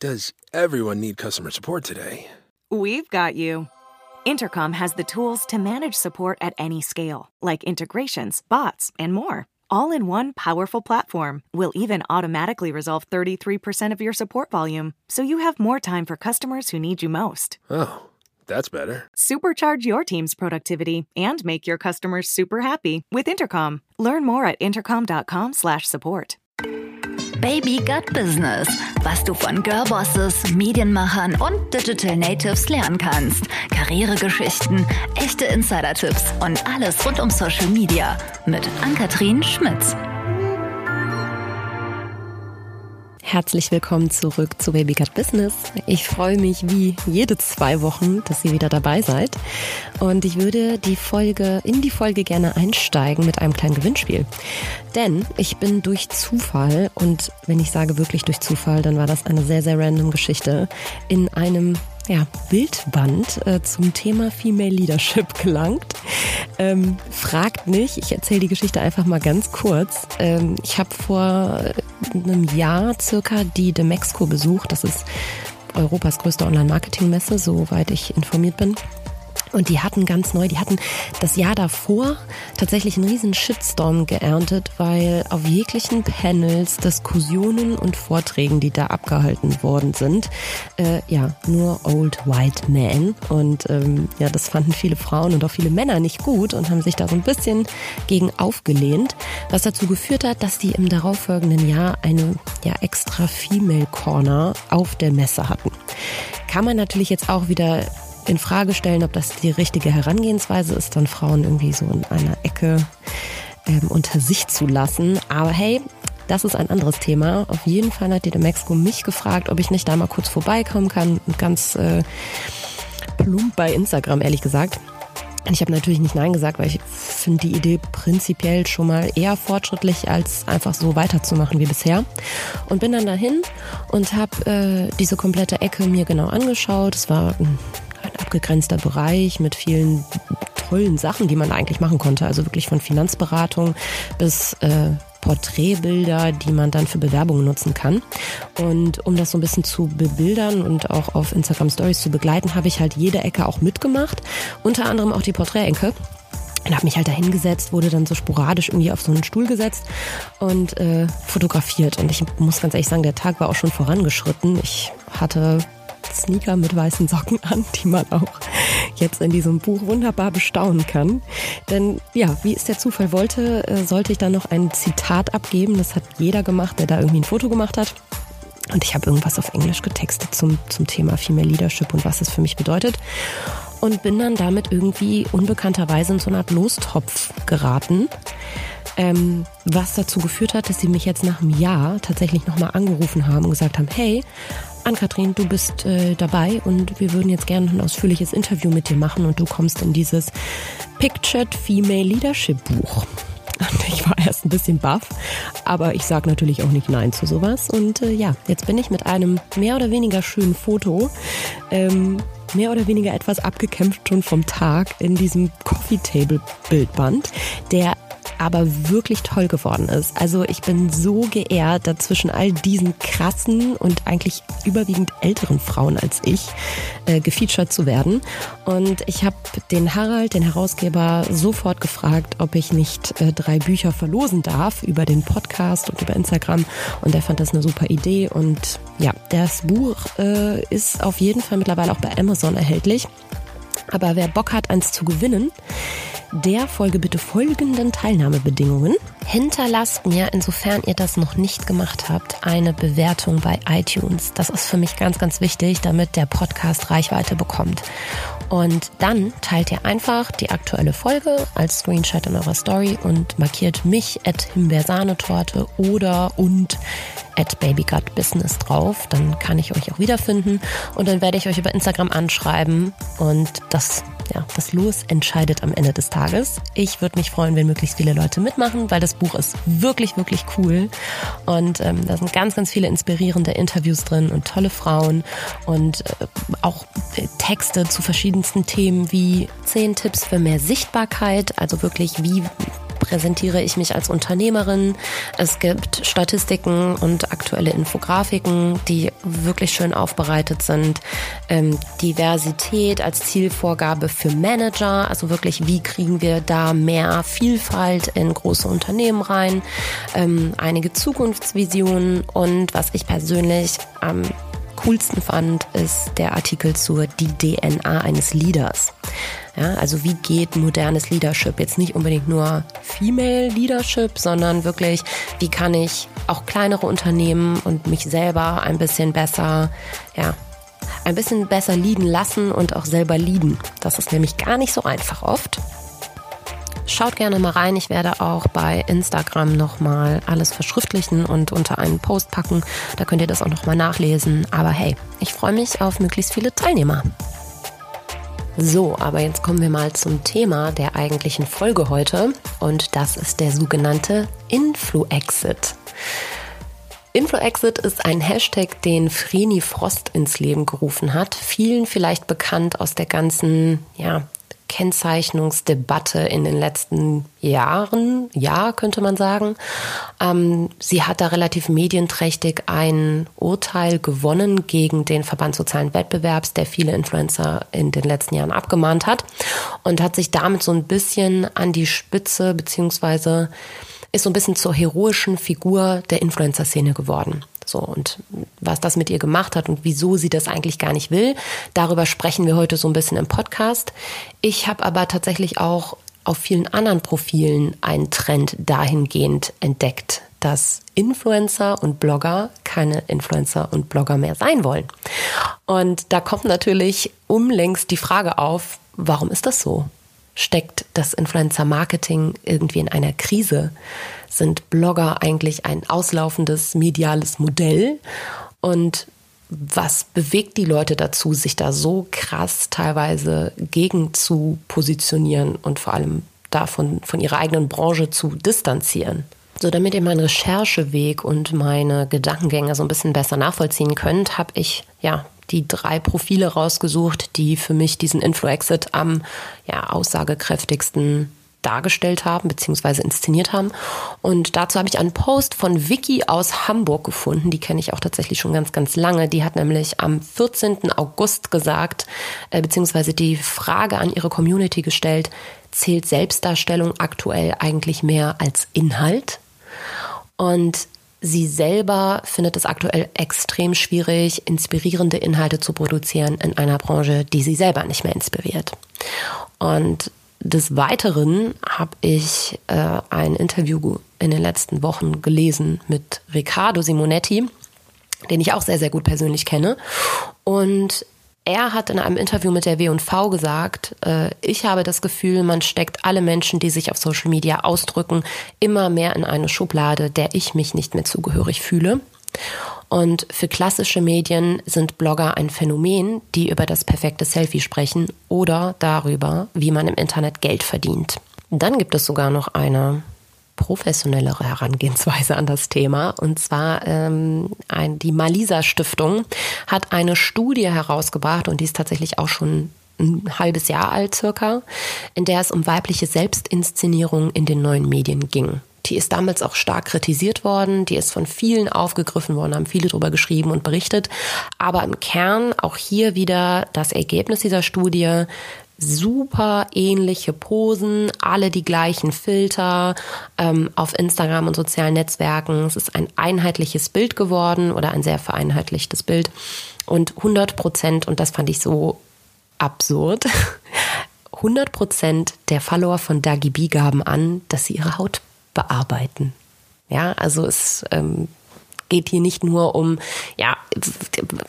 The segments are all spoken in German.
Does everyone need customer support today? We've got you. Intercom has the tools to manage support at any scale, like integrations, bots, and more. All in one powerful platform will even automatically resolve 33% of your support volume so you have more time for customers who need you most. Oh, that's better. Supercharge your team's productivity and make your customers super happy with Intercom. Learn more at intercom.com/support. Baby Gut Business, was du von Girlbosses, Medienmachern und Digital Natives lernen kannst. Karrieregeschichten, echte Insider-Tipps und alles rund um Social Media mit Ann-Kathrin Schmitz. Herzlich willkommen zurück zu Baby Cut Business. Ich freue mich wie jede zwei Wochen, dass ihr wieder dabei seid. Und ich würde die Folge, in die Folge gerne einsteigen mit einem kleinen Gewinnspiel. Denn ich bin durch Zufall, und wenn ich sage wirklich durch Zufall, dann war das eine sehr, sehr random Geschichte, in einem ja, Bildband äh, zum Thema Female Leadership gelangt. Ähm, fragt nicht, ich erzähle die Geschichte einfach mal ganz kurz. Ähm, ich habe vor einem Jahr circa die Demexco besucht. Das ist Europas größte Online-Marketing-Messe, soweit ich informiert bin. Und die hatten ganz neu, die hatten das Jahr davor tatsächlich einen riesen Shitstorm geerntet, weil auf jeglichen Panels, Diskussionen und Vorträgen, die da abgehalten worden sind, äh, ja, nur Old White Men. Und ähm, ja, das fanden viele Frauen und auch viele Männer nicht gut und haben sich da so ein bisschen gegen aufgelehnt, was dazu geführt hat, dass die im darauffolgenden Jahr eine ja, extra Female Corner auf der Messe hatten. Kann man natürlich jetzt auch wieder in Frage stellen, ob das die richtige Herangehensweise ist, dann Frauen irgendwie so in einer Ecke ähm, unter sich zu lassen. Aber hey, das ist ein anderes Thema. Auf jeden Fall hat die de Mexico mich gefragt, ob ich nicht da mal kurz vorbeikommen kann. Ganz äh, plump bei Instagram, ehrlich gesagt. Ich habe natürlich nicht Nein gesagt, weil ich finde die Idee prinzipiell schon mal eher fortschrittlich, als einfach so weiterzumachen wie bisher. Und bin dann dahin und habe äh, diese komplette Ecke mir genau angeschaut. Es war ein abgegrenzter Bereich mit vielen tollen Sachen, die man eigentlich machen konnte. Also wirklich von Finanzberatung bis äh, Porträtbilder, die man dann für Bewerbungen nutzen kann. Und um das so ein bisschen zu bebildern und auch auf Instagram Stories zu begleiten, habe ich halt jede Ecke auch mitgemacht. Unter anderem auch die Porträtenke. Und habe mich halt da hingesetzt, wurde dann so sporadisch irgendwie auf so einen Stuhl gesetzt und äh, fotografiert. Und ich muss ganz ehrlich sagen, der Tag war auch schon vorangeschritten. Ich hatte Sneaker mit weißen Socken an, die man auch jetzt in diesem Buch wunderbar bestaunen kann. Denn ja, wie es der Zufall wollte, äh, sollte ich dann noch ein Zitat abgeben. Das hat jeder gemacht, der da irgendwie ein Foto gemacht hat. Und ich habe irgendwas auf Englisch getextet zum, zum Thema Female Leadership und was es für mich bedeutet. Und bin dann damit irgendwie unbekannterweise in so eine Art Lostopf geraten. Ähm, was dazu geführt hat, dass sie mich jetzt nach einem Jahr tatsächlich nochmal angerufen haben und gesagt haben, hey, Ann-Kathrin, du bist äh, dabei und wir würden jetzt gerne ein ausführliches Interview mit dir machen und du kommst in dieses Pictured Female Leadership Buch. Und ich war erst ein bisschen baff, aber ich sage natürlich auch nicht Nein zu sowas. Und äh, ja, jetzt bin ich mit einem mehr oder weniger schönen Foto, ähm, mehr oder weniger etwas abgekämpft schon vom Tag in diesem Coffee Table Bildband, der aber wirklich toll geworden ist. Also ich bin so geehrt, dazwischen all diesen krassen und eigentlich überwiegend älteren Frauen als ich äh, gefeatured zu werden. Und ich habe den Harald, den Herausgeber, sofort gefragt, ob ich nicht äh, drei Bücher verlosen darf über den Podcast und über Instagram. Und er fand das eine super Idee. Und ja, das Buch äh, ist auf jeden Fall mittlerweile auch bei Amazon erhältlich. Aber wer Bock hat, eins zu gewinnen, der folge bitte folgenden Teilnahmebedingungen. Hinterlasst mir, insofern ihr das noch nicht gemacht habt, eine Bewertung bei iTunes. Das ist für mich ganz, ganz wichtig, damit der Podcast Reichweite bekommt. Und dann teilt ihr einfach die aktuelle Folge als Screenshot in eurer Story und markiert mich at Himbeersahnetorte oder und at babygutbusiness drauf. Dann kann ich euch auch wiederfinden und dann werde ich euch über Instagram anschreiben und das, ja, das Los entscheidet am Ende des Tages. Ich würde mich freuen, wenn möglichst viele Leute mitmachen, weil das Buch ist wirklich, wirklich cool und ähm, da sind ganz, ganz viele inspirierende Interviews drin und tolle Frauen und äh, auch Texte zu verschiedensten Themen wie zehn Tipps für mehr Sichtbarkeit, also wirklich wie präsentiere ich mich als Unternehmerin. Es gibt Statistiken und aktuelle Infografiken, die wirklich schön aufbereitet sind. Ähm, Diversität als Zielvorgabe für Manager, also wirklich, wie kriegen wir da mehr Vielfalt in große Unternehmen rein. Ähm, einige Zukunftsvisionen und was ich persönlich am coolsten fand, ist der Artikel zur Die DNA eines Leaders. Ja, also wie geht modernes Leadership? Jetzt nicht unbedingt nur Female Leadership, sondern wirklich, wie kann ich auch kleinere Unternehmen und mich selber ein bisschen besser, ja, ein bisschen besser leaden lassen und auch selber leaden. Das ist nämlich gar nicht so einfach oft. Schaut gerne mal rein. Ich werde auch bei Instagram nochmal alles verschriftlichen und unter einen Post packen. Da könnt ihr das auch nochmal nachlesen. Aber hey, ich freue mich auf möglichst viele Teilnehmer. So, aber jetzt kommen wir mal zum Thema der eigentlichen Folge heute. Und das ist der sogenannte Influ-Exit. Influ-Exit ist ein Hashtag, den Vreni Frost ins Leben gerufen hat. Vielen vielleicht bekannt aus der ganzen, ja, Kennzeichnungsdebatte in den letzten Jahren, ja, könnte man sagen. Ähm, sie hat da relativ medienträchtig ein Urteil gewonnen gegen den Verband Sozialen Wettbewerbs, der viele Influencer in den letzten Jahren abgemahnt hat und hat sich damit so ein bisschen an die Spitze beziehungsweise ist so ein bisschen zur heroischen Figur der Influencer-Szene geworden. So, und was das mit ihr gemacht hat und wieso sie das eigentlich gar nicht will, darüber sprechen wir heute so ein bisschen im Podcast. Ich habe aber tatsächlich auch auf vielen anderen Profilen einen Trend dahingehend entdeckt, dass Influencer und Blogger keine Influencer und Blogger mehr sein wollen. Und da kommt natürlich umlängst die Frage auf, warum ist das so? Steckt das Influencer-Marketing irgendwie in einer Krise? Sind Blogger eigentlich ein auslaufendes mediales Modell? Und was bewegt die Leute dazu, sich da so krass teilweise gegen zu positionieren und vor allem davon von ihrer eigenen Branche zu distanzieren? So, damit ihr meinen Rechercheweg und meine Gedankengänge so ein bisschen besser nachvollziehen könnt, habe ich ja die drei Profile rausgesucht, die für mich diesen Info-Exit am ja, aussagekräftigsten dargestellt haben bzw. inszeniert haben. Und dazu habe ich einen Post von Vicky aus Hamburg gefunden. Die kenne ich auch tatsächlich schon ganz, ganz lange. Die hat nämlich am 14. August gesagt, äh, beziehungsweise die Frage an ihre Community gestellt, zählt Selbstdarstellung aktuell eigentlich mehr als Inhalt? Und Sie selber findet es aktuell extrem schwierig, inspirierende Inhalte zu produzieren in einer Branche, die sie selber nicht mehr inspiriert. Und des Weiteren habe ich äh, ein Interview in den letzten Wochen gelesen mit Riccardo Simonetti, den ich auch sehr, sehr gut persönlich kenne. Und er hat in einem Interview mit der W&V gesagt, äh, ich habe das Gefühl, man steckt alle Menschen, die sich auf Social Media ausdrücken, immer mehr in eine Schublade, der ich mich nicht mehr zugehörig fühle. Und für klassische Medien sind Blogger ein Phänomen, die über das perfekte Selfie sprechen oder darüber, wie man im Internet Geld verdient. Dann gibt es sogar noch eine professionellere Herangehensweise an das Thema. Und zwar ähm, ein, die Malisa Stiftung hat eine Studie herausgebracht und die ist tatsächlich auch schon ein halbes Jahr alt circa, in der es um weibliche Selbstinszenierung in den neuen Medien ging. Die ist damals auch stark kritisiert worden, die ist von vielen aufgegriffen worden, haben viele darüber geschrieben und berichtet. Aber im Kern auch hier wieder das Ergebnis dieser Studie, super ähnliche Posen, alle die gleichen Filter ähm, auf Instagram und sozialen Netzwerken. Es ist ein einheitliches Bild geworden oder ein sehr vereinheitlichtes Bild. Und 100 Prozent, und das fand ich so absurd, 100 Prozent der Follower von Dagi B gaben an, dass sie ihre Haut bearbeiten. Ja, also es ähm, geht hier nicht nur um, ja,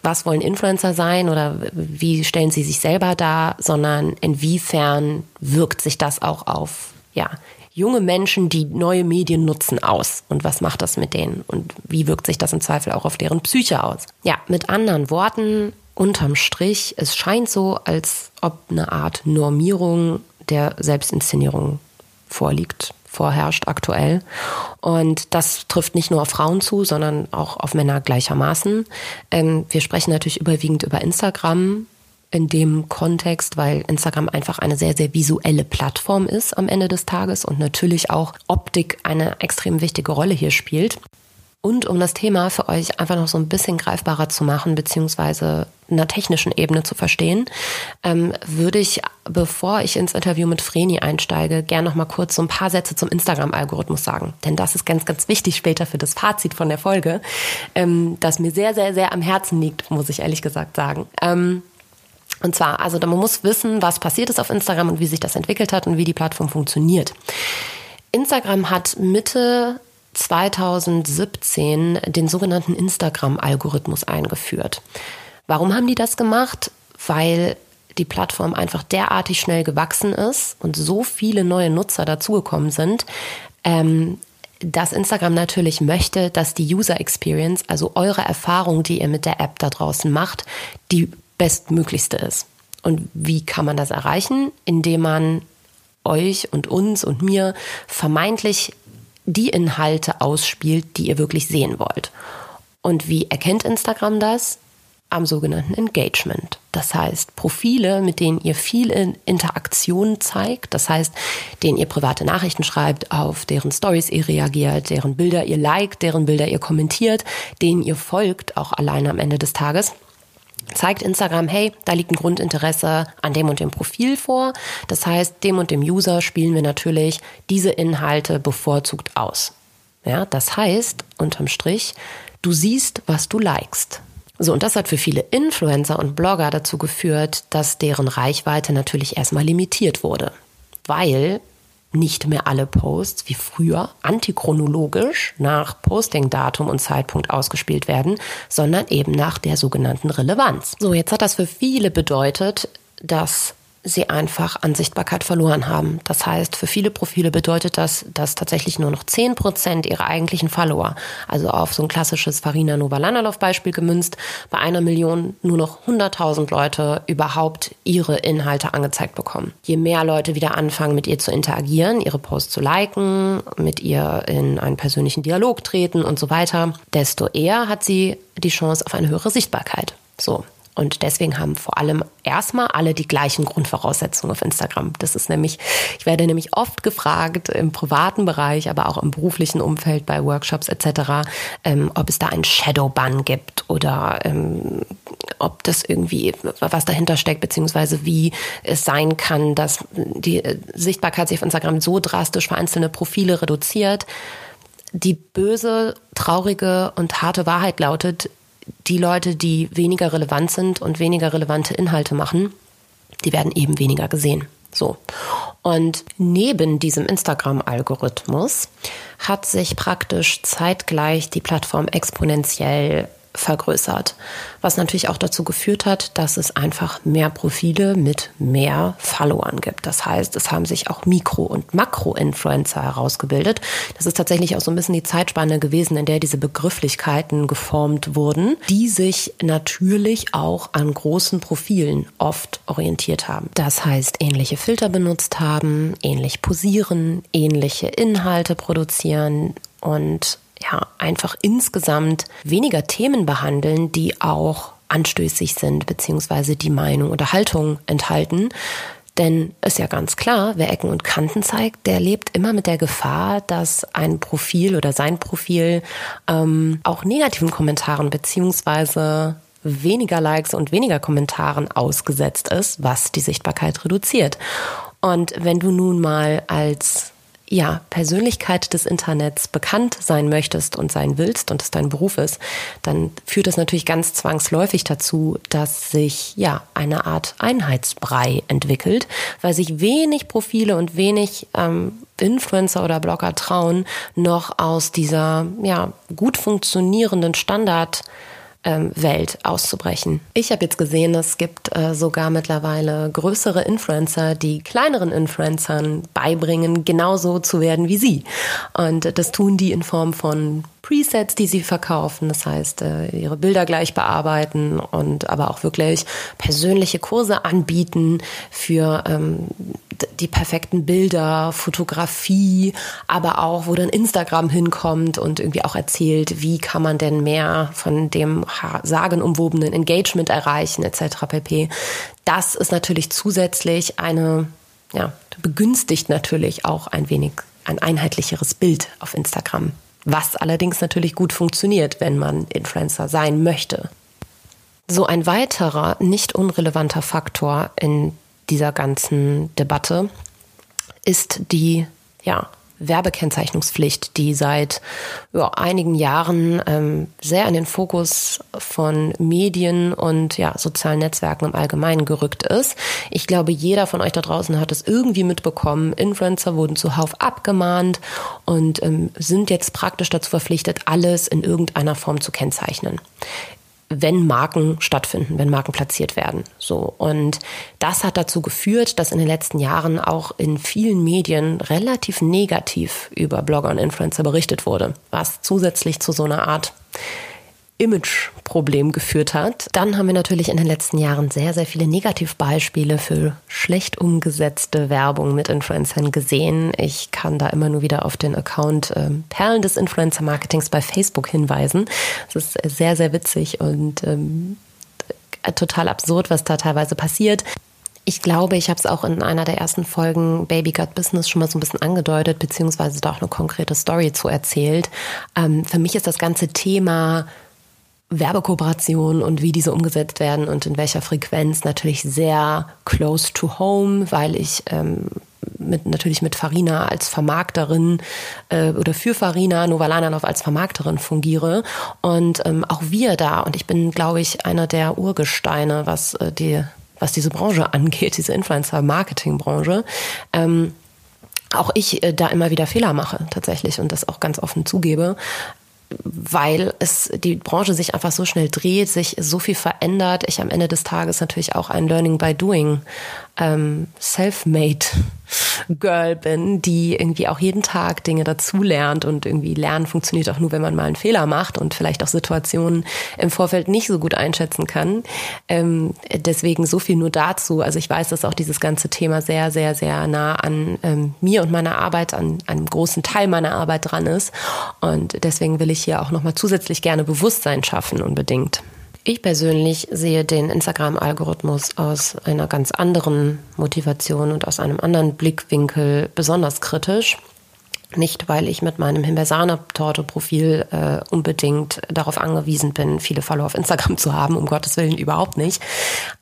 was wollen Influencer sein oder wie stellen sie sich selber dar, sondern inwiefern wirkt sich das auch auf, ja, junge Menschen, die neue Medien nutzen, aus? Und was macht das mit denen? Und wie wirkt sich das im Zweifel auch auf deren Psyche aus? Ja, mit anderen Worten, unterm Strich, es scheint so, als ob eine Art Normierung der Selbstinszenierung vorliegt vorherrscht aktuell. Und das trifft nicht nur auf Frauen zu, sondern auch auf Männer gleichermaßen. Ähm, wir sprechen natürlich überwiegend über Instagram. in dem Kontext, weil Instagram einfach eine sehr, sehr visuelle Plattform ist am Ende des Tages und natürlich auch Optik eine extrem wichtige Rolle hier spielt. Und um das Thema für euch einfach noch so ein bisschen greifbarer zu machen, beziehungsweise einer technischen Ebene zu verstehen, ähm, würde ich, bevor ich ins Interview mit Vreni einsteige, gerne noch mal kurz so ein paar Sätze zum Instagram-Algorithmus sagen. Denn das ist ganz, ganz wichtig später für das Fazit von der Folge, ähm, das mir sehr, sehr, sehr am Herzen liegt, muss ich ehrlich gesagt sagen. Ähm, und zwar, also man muss wissen, was passiert ist auf Instagram und wie sich das entwickelt hat und wie die Plattform funktioniert. Instagram hat Mitte 2017 den sogenannten Instagram-Algorithmus eingeführt. Warum haben die das gemacht? Weil die Plattform einfach derartig schnell gewachsen ist und so viele neue Nutzer dazugekommen sind, ähm, dass Instagram natürlich möchte, dass die User Experience, also eure Erfahrung, die ihr mit der App da draußen macht, die bestmöglichste ist. Und wie kann man das erreichen? Indem man euch und uns und mir vermeintlich die Inhalte ausspielt, die ihr wirklich sehen wollt. Und wie erkennt Instagram das? Am sogenannten Engagement. Das heißt, Profile, mit denen ihr viel in Interaktion zeigt, das heißt, denen ihr private Nachrichten schreibt, auf deren Stories ihr reagiert, deren Bilder ihr liked, deren Bilder ihr kommentiert, denen ihr folgt, auch alleine am Ende des Tages zeigt Instagram, hey, da liegt ein Grundinteresse an dem und dem Profil vor. Das heißt, dem und dem User spielen wir natürlich diese Inhalte bevorzugt aus. Ja, das heißt, unterm Strich, du siehst, was du likest. So, und das hat für viele Influencer und Blogger dazu geführt, dass deren Reichweite natürlich erstmal limitiert wurde. Weil nicht mehr alle Posts wie früher antichronologisch nach Postingdatum und Zeitpunkt ausgespielt werden, sondern eben nach der sogenannten Relevanz. So, jetzt hat das für viele bedeutet, dass sie einfach an Sichtbarkeit verloren haben. Das heißt, für viele Profile bedeutet das, dass tatsächlich nur noch 10 Prozent ihrer eigentlichen Follower, also auf so ein klassisches Farina Novalanalov Beispiel gemünzt, bei einer Million nur noch 100.000 Leute überhaupt ihre Inhalte angezeigt bekommen. Je mehr Leute wieder anfangen, mit ihr zu interagieren, ihre Posts zu liken, mit ihr in einen persönlichen Dialog treten und so weiter, desto eher hat sie die Chance auf eine höhere Sichtbarkeit. So. Und deswegen haben vor allem erstmal alle die gleichen Grundvoraussetzungen auf Instagram. Das ist nämlich, ich werde nämlich oft gefragt im privaten Bereich, aber auch im beruflichen Umfeld bei Workshops etc., ähm, ob es da einen Shadowban gibt oder ähm, ob das irgendwie was dahinter steckt, beziehungsweise wie es sein kann, dass die Sichtbarkeit sich auf Instagram so drastisch für einzelne Profile reduziert. Die böse, traurige und harte Wahrheit lautet, die Leute, die weniger relevant sind und weniger relevante Inhalte machen, die werden eben weniger gesehen. So. Und neben diesem Instagram-Algorithmus hat sich praktisch zeitgleich die Plattform exponentiell vergrößert. Was natürlich auch dazu geführt hat, dass es einfach mehr Profile mit mehr Followern gibt. Das heißt, es haben sich auch Mikro- und Makro-Influencer herausgebildet. Das ist tatsächlich auch so ein bisschen die Zeitspanne gewesen, in der diese Begrifflichkeiten geformt wurden, die sich natürlich auch an großen Profilen oft orientiert haben. Das heißt, ähnliche Filter benutzt haben, ähnlich posieren, ähnliche Inhalte produzieren und ja, einfach insgesamt weniger Themen behandeln, die auch anstößig sind, beziehungsweise die Meinung oder Haltung enthalten. Denn ist ja ganz klar, wer Ecken und Kanten zeigt, der lebt immer mit der Gefahr, dass ein Profil oder sein Profil ähm, auch negativen Kommentaren beziehungsweise weniger Likes und weniger Kommentaren ausgesetzt ist, was die Sichtbarkeit reduziert. Und wenn du nun mal als ja, Persönlichkeit des Internets bekannt sein möchtest und sein willst und es dein Beruf ist, dann führt das natürlich ganz zwangsläufig dazu, dass sich ja eine Art Einheitsbrei entwickelt, weil sich wenig Profile und wenig ähm, Influencer oder Blogger trauen, noch aus dieser ja gut funktionierenden Standard ähm, Welt auszubrechen. Ich habe jetzt gesehen, es gibt äh, sogar mittlerweile größere Influencer, die kleineren Influencern beibringen, genauso zu werden wie sie. Und das tun die in Form von Presets, die sie verkaufen. Das heißt, äh, ihre Bilder gleich bearbeiten und aber auch wirklich persönliche Kurse anbieten für ähm, die perfekten Bilder, Fotografie, aber auch, wo dann Instagram hinkommt und irgendwie auch erzählt, wie kann man denn mehr von dem sagenumwobenen Engagement erreichen, etc. pp. Das ist natürlich zusätzlich eine, ja, begünstigt natürlich auch ein wenig ein einheitlicheres Bild auf Instagram. Was allerdings natürlich gut funktioniert, wenn man Influencer sein möchte. So ein weiterer nicht unrelevanter Faktor in dieser ganzen Debatte ist die ja, Werbekennzeichnungspflicht, die seit ja, einigen Jahren ähm, sehr in den Fokus von Medien und ja, sozialen Netzwerken im Allgemeinen gerückt ist. Ich glaube, jeder von euch da draußen hat es irgendwie mitbekommen. Influencer wurden zuhauf abgemahnt und ähm, sind jetzt praktisch dazu verpflichtet, alles in irgendeiner Form zu kennzeichnen wenn Marken stattfinden, wenn Marken platziert werden. So. Und das hat dazu geführt, dass in den letzten Jahren auch in vielen Medien relativ negativ über Blogger und Influencer berichtet wurde, was zusätzlich zu so einer Art Imageproblem geführt hat. Dann haben wir natürlich in den letzten Jahren sehr, sehr viele Negativbeispiele für schlecht umgesetzte Werbung mit Influencern gesehen. Ich kann da immer nur wieder auf den Account äh, Perlen des Influencer-Marketings bei Facebook hinweisen. Es ist sehr, sehr witzig und ähm, total absurd, was da teilweise passiert. Ich glaube, ich habe es auch in einer der ersten Folgen Baby Got Business schon mal so ein bisschen angedeutet, beziehungsweise da auch eine konkrete Story zu erzählt. Ähm, für mich ist das ganze Thema Werbekooperationen und wie diese umgesetzt werden und in welcher Frequenz natürlich sehr close to home, weil ich ähm, mit, natürlich mit Farina als Vermarkterin äh, oder für Farina Novalananov als Vermarkterin fungiere. Und ähm, auch wir da und ich bin glaube ich einer der Urgesteine was äh, die was diese Branche angeht diese Influencer Marketing Branche ähm, auch ich äh, da immer wieder Fehler mache tatsächlich und das auch ganz offen zugebe weil es die Branche sich einfach so schnell dreht, sich so viel verändert. Ich am Ende des Tages natürlich auch ein Learning by Doing ähm, Self-Made Girl bin, die irgendwie auch jeden Tag Dinge dazulernt und irgendwie Lernen funktioniert auch nur, wenn man mal einen Fehler macht und vielleicht auch Situationen im Vorfeld nicht so gut einschätzen kann. Ähm, deswegen so viel nur dazu. Also ich weiß, dass auch dieses ganze Thema sehr, sehr, sehr nah an ähm, mir und meiner Arbeit, an einem großen Teil meiner Arbeit dran ist. Und deswegen will ich hier auch nochmal zusätzlich gerne Bewusstsein schaffen, unbedingt. Ich persönlich sehe den Instagram-Algorithmus aus einer ganz anderen Motivation und aus einem anderen Blickwinkel besonders kritisch. Nicht, weil ich mit meinem Himbeersahne-Torte-Profil äh, unbedingt darauf angewiesen bin, viele Follower auf Instagram zu haben, um Gottes Willen überhaupt nicht.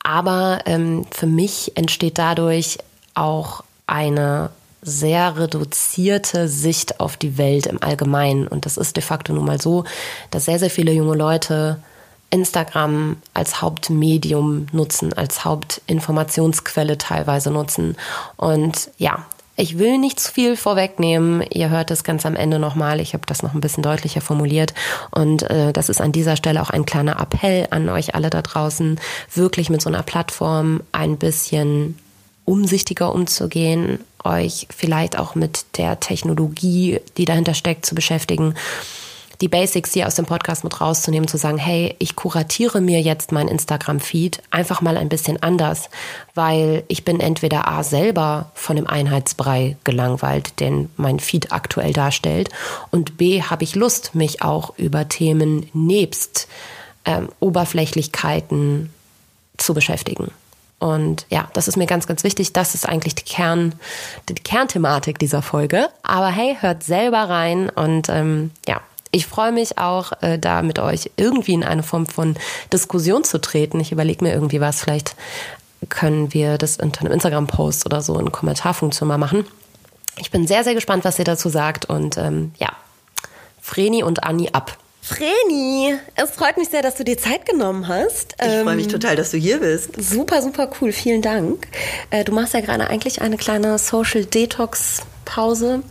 Aber ähm, für mich entsteht dadurch auch eine sehr reduzierte Sicht auf die Welt im Allgemeinen. Und das ist de facto nun mal so, dass sehr, sehr viele junge Leute Instagram als Hauptmedium nutzen, als Hauptinformationsquelle teilweise nutzen. Und ja, ich will nicht zu viel vorwegnehmen. Ihr hört es ganz am Ende nochmal. Ich habe das noch ein bisschen deutlicher formuliert. Und äh, das ist an dieser Stelle auch ein kleiner Appell an euch alle da draußen, wirklich mit so einer Plattform ein bisschen umsichtiger umzugehen, euch vielleicht auch mit der Technologie, die dahinter steckt, zu beschäftigen die Basics hier aus dem Podcast mit rauszunehmen, zu sagen, hey, ich kuratiere mir jetzt mein Instagram-Feed einfach mal ein bisschen anders, weil ich bin entweder A selber von dem Einheitsbrei gelangweilt, den mein Feed aktuell darstellt, und B habe ich Lust, mich auch über Themen nebst ähm, Oberflächlichkeiten zu beschäftigen. Und ja, das ist mir ganz, ganz wichtig. Das ist eigentlich die, Kern, die Kernthematik dieser Folge. Aber hey, hört selber rein und ähm, ja, ich freue mich auch, äh, da mit euch irgendwie in eine Form von Diskussion zu treten. Ich überlege mir irgendwie was. Vielleicht können wir das unter einem Instagram-Post oder so in Kommentarfunktion mal machen. Ich bin sehr, sehr gespannt, was ihr dazu sagt. Und ähm, ja, Vreni und Anni ab. Vreni, es freut mich sehr, dass du dir Zeit genommen hast. Ich ähm, freue mich total, dass du hier bist. Super, super cool. Vielen Dank. Äh, du machst ja gerade eigentlich eine kleine Social Detox Pause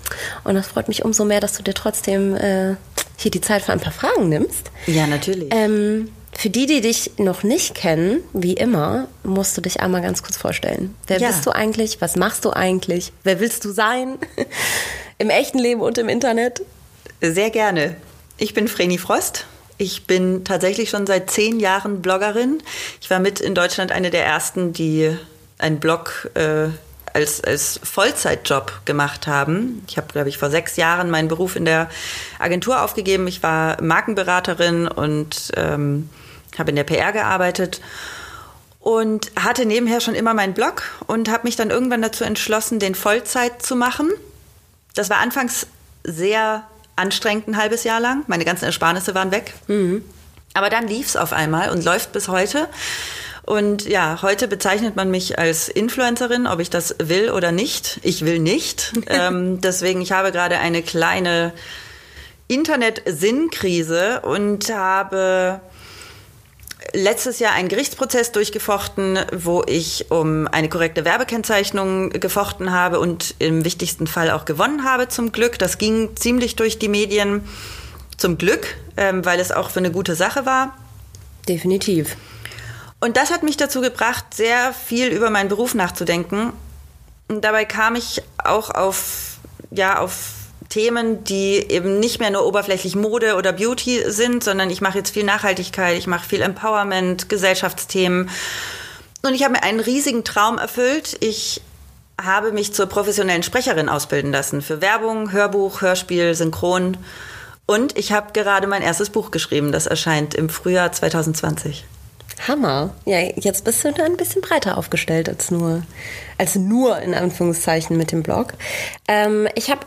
und das freut mich umso mehr, dass du dir trotzdem äh, hier die Zeit für ein paar Fragen nimmst. Ja, natürlich. Ähm, für die, die dich noch nicht kennen, wie immer, musst du dich einmal ganz kurz vorstellen. Wer ja. bist du eigentlich? Was machst du eigentlich? Wer willst du sein? Im echten Leben und im Internet? Sehr gerne. Ich bin Vreni Frost. Ich bin tatsächlich schon seit zehn Jahren Bloggerin. Ich war mit in Deutschland eine der ersten, die einen Blog äh, als, als Vollzeitjob gemacht haben. Ich habe, glaube ich, vor sechs Jahren meinen Beruf in der Agentur aufgegeben. Ich war Markenberaterin und ähm, habe in der PR gearbeitet und hatte nebenher schon immer meinen Blog und habe mich dann irgendwann dazu entschlossen, den Vollzeit zu machen. Das war anfangs sehr anstrengend, ein halbes Jahr lang. Meine ganzen Ersparnisse waren weg. Mhm. Aber dann lief es auf einmal und läuft bis heute. Und ja, heute bezeichnet man mich als Influencerin, ob ich das will oder nicht. Ich will nicht. ähm, deswegen, ich habe gerade eine kleine Internet-Sinnkrise und habe letztes Jahr einen Gerichtsprozess durchgefochten, wo ich um eine korrekte Werbekennzeichnung gefochten habe und im wichtigsten Fall auch gewonnen habe, zum Glück. Das ging ziemlich durch die Medien, zum Glück, ähm, weil es auch für eine gute Sache war. Definitiv. Und das hat mich dazu gebracht, sehr viel über meinen Beruf nachzudenken. Und dabei kam ich auch auf, ja, auf Themen, die eben nicht mehr nur oberflächlich Mode oder Beauty sind, sondern ich mache jetzt viel Nachhaltigkeit, ich mache viel Empowerment, Gesellschaftsthemen. Und ich habe mir einen riesigen Traum erfüllt. Ich habe mich zur professionellen Sprecherin ausbilden lassen für Werbung, Hörbuch, Hörspiel, Synchron. Und ich habe gerade mein erstes Buch geschrieben. Das erscheint im Frühjahr 2020. Hammer. Ja, jetzt bist du da ein bisschen breiter aufgestellt als nur, als nur in Anführungszeichen mit dem Blog. Ähm, ich habe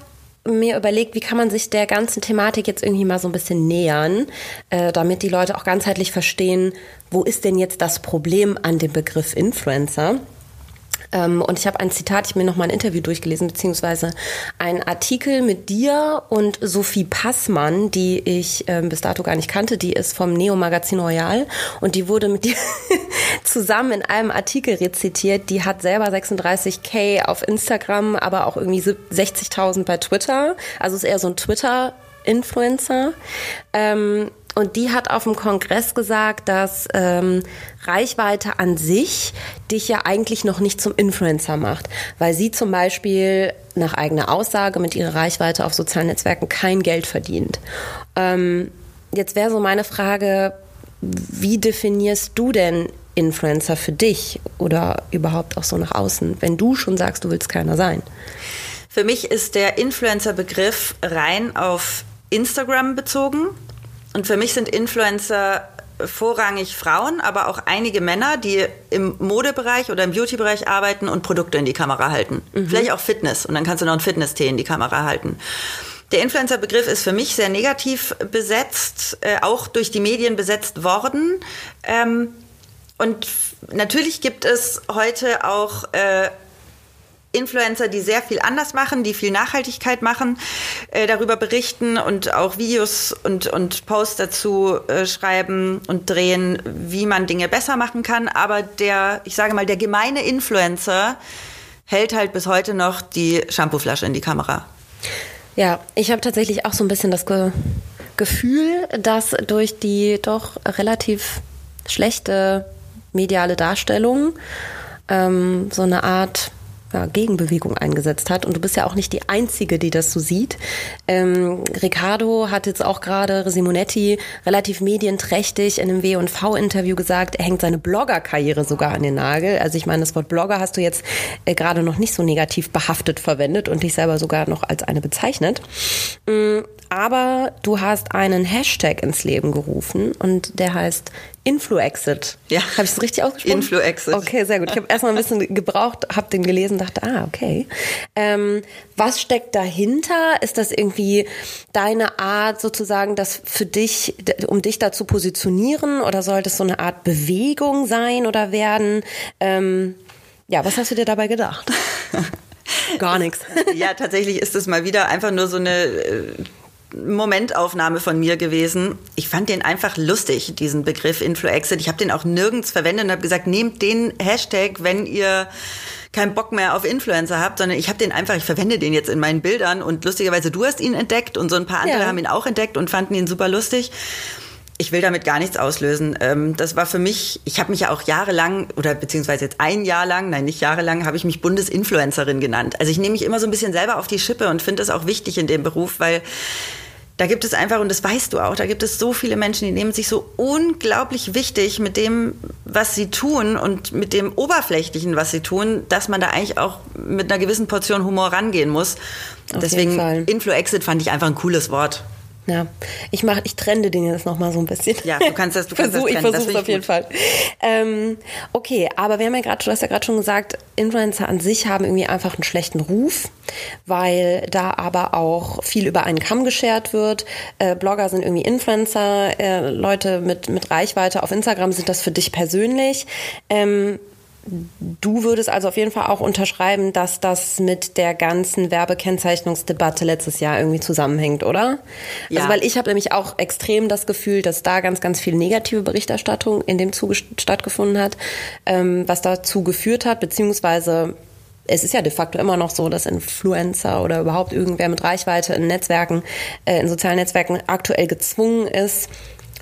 mir überlegt, wie kann man sich der ganzen Thematik jetzt irgendwie mal so ein bisschen nähern, äh, damit die Leute auch ganzheitlich verstehen, wo ist denn jetzt das Problem an dem Begriff Influencer? Ähm, und ich habe ein Zitat, ich habe mir noch mal ein Interview durchgelesen, beziehungsweise ein Artikel mit dir und Sophie Passmann, die ich ähm, bis dato gar nicht kannte. Die ist vom Neo Magazin Royal und die wurde mit dir zusammen in einem Artikel rezitiert. Die hat selber 36k auf Instagram, aber auch irgendwie 60.000 bei Twitter. Also ist eher so ein Twitter Influencer. Ähm, und die hat auf dem Kongress gesagt, dass ähm, Reichweite an sich dich ja eigentlich noch nicht zum Influencer macht, weil sie zum Beispiel nach eigener Aussage mit ihrer Reichweite auf sozialen Netzwerken kein Geld verdient. Ähm, jetzt wäre so meine Frage, wie definierst du denn Influencer für dich oder überhaupt auch so nach außen, wenn du schon sagst, du willst keiner sein? Für mich ist der Influencer-Begriff rein auf Instagram bezogen. Und für mich sind Influencer vorrangig Frauen, aber auch einige Männer, die im Modebereich oder im Beautybereich arbeiten und Produkte in die Kamera halten. Mhm. Vielleicht auch Fitness und dann kannst du noch ein Fitness-Tee in die Kamera halten. Der Influencer-Begriff ist für mich sehr negativ besetzt, äh, auch durch die Medien besetzt worden. Ähm, und natürlich gibt es heute auch äh, Influencer, die sehr viel anders machen, die viel Nachhaltigkeit machen, äh, darüber berichten und auch Videos und, und Posts dazu äh, schreiben und drehen, wie man Dinge besser machen kann. Aber der, ich sage mal, der gemeine Influencer hält halt bis heute noch die Shampooflasche in die Kamera. Ja, ich habe tatsächlich auch so ein bisschen das Ge Gefühl, dass durch die doch relativ schlechte mediale Darstellung ähm, so eine Art ja, Gegenbewegung eingesetzt hat. Und du bist ja auch nicht die Einzige, die das so sieht. Ähm, Riccardo hat jetzt auch gerade Simonetti relativ medienträchtig in einem W&V-Interview gesagt, er hängt seine Blogger-Karriere sogar an den Nagel. Also ich meine, das Wort Blogger hast du jetzt äh, gerade noch nicht so negativ behaftet verwendet und dich selber sogar noch als eine bezeichnet. Ähm, aber du hast einen Hashtag ins Leben gerufen und der heißt Influexit. Ja. Habe ich es richtig ausgesprochen? Influexit. Okay, sehr gut. Ich habe erstmal ein bisschen gebraucht, habe den gelesen, dachte, ah, okay. Ähm, was steckt dahinter? Ist das irgendwie deine Art sozusagen, das für dich, um dich da zu positionieren oder sollte es so eine Art Bewegung sein oder werden? Ähm, ja, was hast du dir dabei gedacht? Gar nichts. Ja, tatsächlich ist es mal wieder einfach nur so eine äh, Momentaufnahme von mir gewesen. Ich fand den einfach lustig, diesen Begriff Influexit. Ich habe den auch nirgends verwendet und habe gesagt, nehmt den Hashtag, wenn ihr keinen Bock mehr auf Influencer habt, sondern ich habe den einfach, ich verwende den jetzt in meinen Bildern und lustigerweise du hast ihn entdeckt und so ein paar andere ja. haben ihn auch entdeckt und fanden ihn super lustig. Ich will damit gar nichts auslösen. Ähm, das war für mich, ich habe mich ja auch jahrelang oder beziehungsweise jetzt ein Jahr lang, nein, nicht jahrelang, habe ich mich Bundesinfluencerin genannt. Also ich nehme mich immer so ein bisschen selber auf die Schippe und finde das auch wichtig in dem Beruf, weil da gibt es einfach, und das weißt du auch, da gibt es so viele Menschen, die nehmen sich so unglaublich wichtig mit dem, was sie tun und mit dem Oberflächlichen, was sie tun, dass man da eigentlich auch mit einer gewissen Portion Humor rangehen muss. Auf Deswegen. Influ-Exit fand ich einfach ein cooles Wort. Ja, ich mache, ich trenne den jetzt noch mal so ein bisschen. Ja, du kannst das, du kannst Versuch, das ich trennen. Das versuche es auf jeden gut. Fall. Ähm, okay, aber wir haben ja gerade, du hast ja gerade schon gesagt, Influencer an sich haben irgendwie einfach einen schlechten Ruf, weil da aber auch viel über einen Kamm geschert wird. Äh, Blogger sind irgendwie Influencer, äh, Leute mit mit Reichweite auf Instagram sind das für dich persönlich. Ähm, Du würdest also auf jeden Fall auch unterschreiben, dass das mit der ganzen Werbekennzeichnungsdebatte letztes Jahr irgendwie zusammenhängt, oder? Ja. Also weil ich habe nämlich auch extrem das Gefühl, dass da ganz, ganz viel negative Berichterstattung in dem Zuge stattgefunden hat, ähm, was dazu geführt hat, beziehungsweise es ist ja de facto immer noch so, dass Influencer oder überhaupt irgendwer mit Reichweite in Netzwerken, äh, in sozialen Netzwerken aktuell gezwungen ist,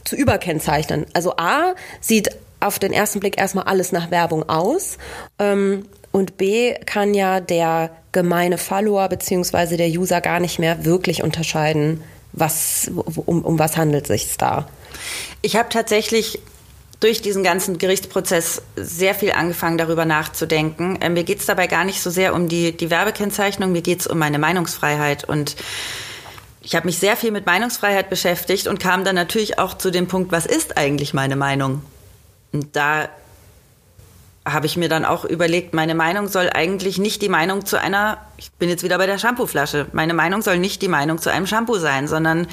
zu überkennzeichnen. Also A sieht auf den ersten Blick erstmal alles nach Werbung aus. Ähm, und B kann ja der gemeine Follower beziehungsweise der User gar nicht mehr wirklich unterscheiden, was, um, um was handelt sich da. Ich habe tatsächlich durch diesen ganzen Gerichtsprozess sehr viel angefangen, darüber nachzudenken. Äh, mir geht es dabei gar nicht so sehr um die, die Werbekennzeichnung, mir geht es um meine Meinungsfreiheit. Und ich habe mich sehr viel mit Meinungsfreiheit beschäftigt und kam dann natürlich auch zu dem Punkt, was ist eigentlich meine Meinung? Und da habe ich mir dann auch überlegt, meine Meinung soll eigentlich nicht die Meinung zu einer, ich bin jetzt wieder bei der Shampooflasche, meine Meinung soll nicht die Meinung zu einem Shampoo sein, sondern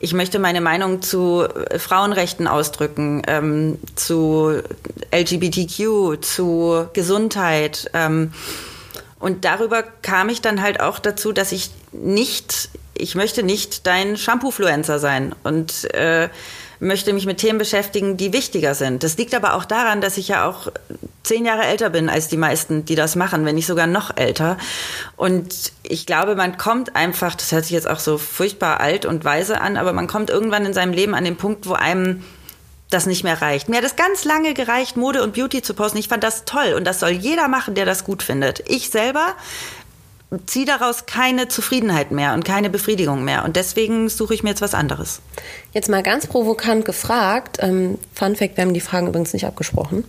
ich möchte meine Meinung zu äh, Frauenrechten ausdrücken, ähm, zu LGBTQ, zu Gesundheit. Ähm, und darüber kam ich dann halt auch dazu, dass ich nicht, ich möchte nicht dein Shampoo-Fluencer sein und äh, möchte mich mit Themen beschäftigen, die wichtiger sind. Das liegt aber auch daran, dass ich ja auch zehn Jahre älter bin als die meisten, die das machen, wenn nicht sogar noch älter. Und ich glaube, man kommt einfach, das hört sich jetzt auch so furchtbar alt und weise an, aber man kommt irgendwann in seinem Leben an den Punkt, wo einem das nicht mehr reicht. Mir hat es ganz lange gereicht, Mode und Beauty zu posten. Ich fand das toll und das soll jeder machen, der das gut findet. Ich selber ziehe daraus keine Zufriedenheit mehr und keine Befriedigung mehr. Und deswegen suche ich mir jetzt was anderes. Jetzt mal ganz provokant gefragt, ähm, Fun Fact, wir haben die Fragen übrigens nicht abgesprochen.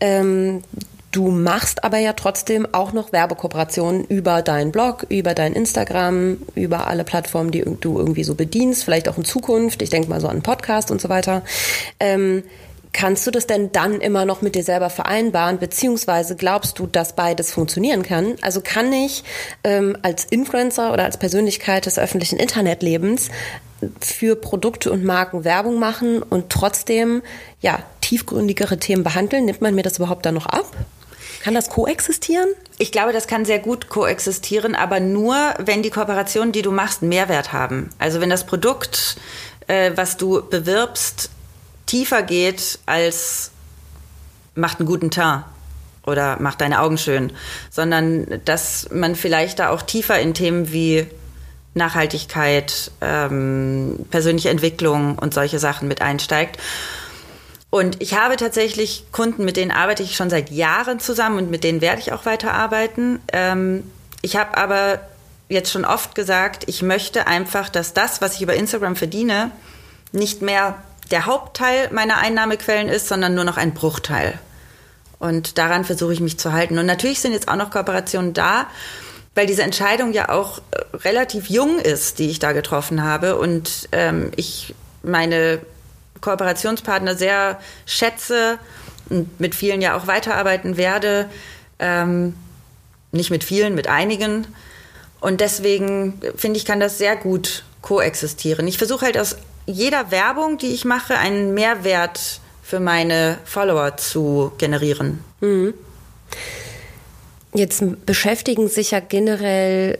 Ähm, du machst aber ja trotzdem auch noch Werbekooperationen über deinen Blog, über dein Instagram, über alle Plattformen, die du irgendwie so bedienst, vielleicht auch in Zukunft. Ich denke mal so an Podcast und so weiter. Ähm, Kannst du das denn dann immer noch mit dir selber vereinbaren, beziehungsweise glaubst du, dass beides funktionieren kann? Also kann ich ähm, als Influencer oder als Persönlichkeit des öffentlichen Internetlebens für Produkte und Marken Werbung machen und trotzdem ja tiefgründigere Themen behandeln? Nimmt man mir das überhaupt dann noch ab? Kann das koexistieren? Ich glaube, das kann sehr gut koexistieren, aber nur, wenn die Kooperationen, die du machst, Mehrwert haben. Also wenn das Produkt, äh, was du bewirbst, tiefer geht als macht einen guten Teint oder macht deine Augen schön, sondern dass man vielleicht da auch tiefer in Themen wie Nachhaltigkeit, ähm, persönliche Entwicklung und solche Sachen mit einsteigt. Und ich habe tatsächlich Kunden, mit denen arbeite ich schon seit Jahren zusammen und mit denen werde ich auch weiterarbeiten. Ähm, ich habe aber jetzt schon oft gesagt, ich möchte einfach, dass das, was ich über Instagram verdiene, nicht mehr der Hauptteil meiner Einnahmequellen ist, sondern nur noch ein Bruchteil. Und daran versuche ich mich zu halten. Und natürlich sind jetzt auch noch Kooperationen da, weil diese Entscheidung ja auch äh, relativ jung ist, die ich da getroffen habe. Und ähm, ich meine Kooperationspartner sehr schätze und mit vielen ja auch weiterarbeiten werde. Ähm, nicht mit vielen, mit einigen. Und deswegen finde ich, kann das sehr gut koexistieren. Ich versuche halt aus jeder Werbung, die ich mache, einen Mehrwert für meine Follower zu generieren. Mhm. Jetzt beschäftigen sich ja generell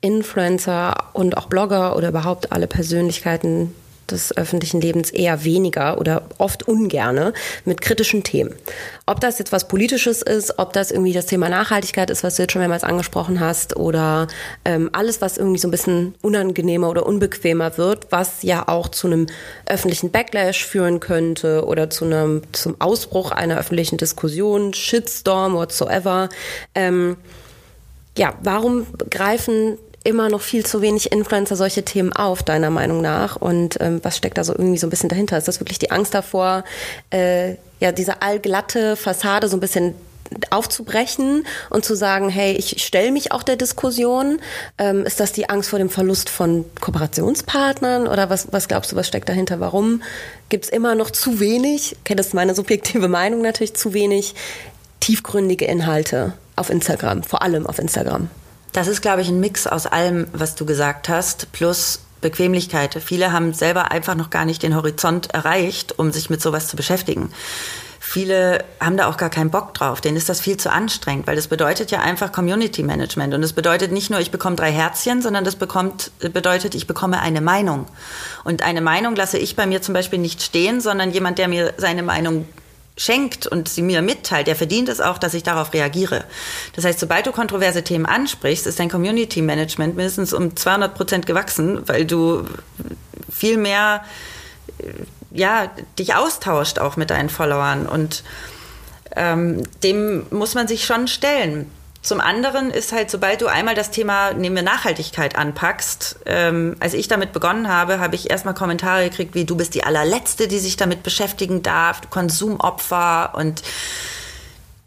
Influencer und auch Blogger oder überhaupt alle Persönlichkeiten des öffentlichen Lebens eher weniger oder oft ungerne mit kritischen Themen. Ob das jetzt was Politisches ist, ob das irgendwie das Thema Nachhaltigkeit ist, was du jetzt schon mehrmals angesprochen hast, oder ähm, alles, was irgendwie so ein bisschen unangenehmer oder unbequemer wird, was ja auch zu einem öffentlichen Backlash führen könnte oder zu einem zum Ausbruch einer öffentlichen Diskussion, Shitstorm, whatsoever. Ähm, ja, warum greifen immer noch viel zu wenig Influencer solche Themen auf, deiner Meinung nach? Und ähm, was steckt da so irgendwie so ein bisschen dahinter? Ist das wirklich die Angst davor, äh, ja, diese allglatte Fassade so ein bisschen aufzubrechen und zu sagen, hey, ich stelle mich auch der Diskussion. Ähm, ist das die Angst vor dem Verlust von Kooperationspartnern oder was, was glaubst du, was steckt dahinter? Warum gibt es immer noch zu wenig, okay, das ist meine subjektive Meinung natürlich, zu wenig tiefgründige Inhalte auf Instagram, vor allem auf Instagram? Das ist, glaube ich, ein Mix aus allem, was du gesagt hast, plus Bequemlichkeit. Viele haben selber einfach noch gar nicht den Horizont erreicht, um sich mit sowas zu beschäftigen. Viele haben da auch gar keinen Bock drauf. Denen ist das viel zu anstrengend, weil das bedeutet ja einfach Community Management. Und das bedeutet nicht nur, ich bekomme drei Herzchen, sondern das bekommt, bedeutet, ich bekomme eine Meinung. Und eine Meinung lasse ich bei mir zum Beispiel nicht stehen, sondern jemand, der mir seine Meinung schenkt und sie mir mitteilt, der verdient es auch, dass ich darauf reagiere. Das heißt, sobald du kontroverse Themen ansprichst, ist dein Community Management mindestens um 200 Prozent gewachsen, weil du viel mehr ja, dich austauscht auch mit deinen Followern und ähm, dem muss man sich schon stellen. Zum anderen ist halt, sobald du einmal das Thema, nehmen wir Nachhaltigkeit anpackst, ähm, als ich damit begonnen habe, habe ich erstmal Kommentare gekriegt, wie du bist die allerletzte, die sich damit beschäftigen darf, Konsumopfer und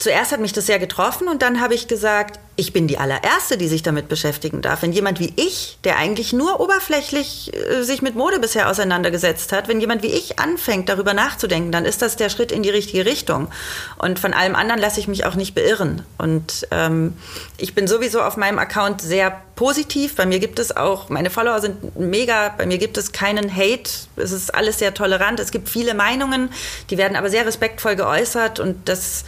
zuerst hat mich das sehr getroffen und dann habe ich gesagt, ich bin die allererste, die sich damit beschäftigen darf. Wenn jemand wie ich, der eigentlich nur oberflächlich äh, sich mit Mode bisher auseinandergesetzt hat, wenn jemand wie ich anfängt, darüber nachzudenken, dann ist das der Schritt in die richtige Richtung. Und von allem anderen lasse ich mich auch nicht beirren. Und ähm, ich bin sowieso auf meinem Account sehr positiv. Bei mir gibt es auch, meine Follower sind mega, bei mir gibt es keinen Hate. Es ist alles sehr tolerant. Es gibt viele Meinungen, die werden aber sehr respektvoll geäußert und das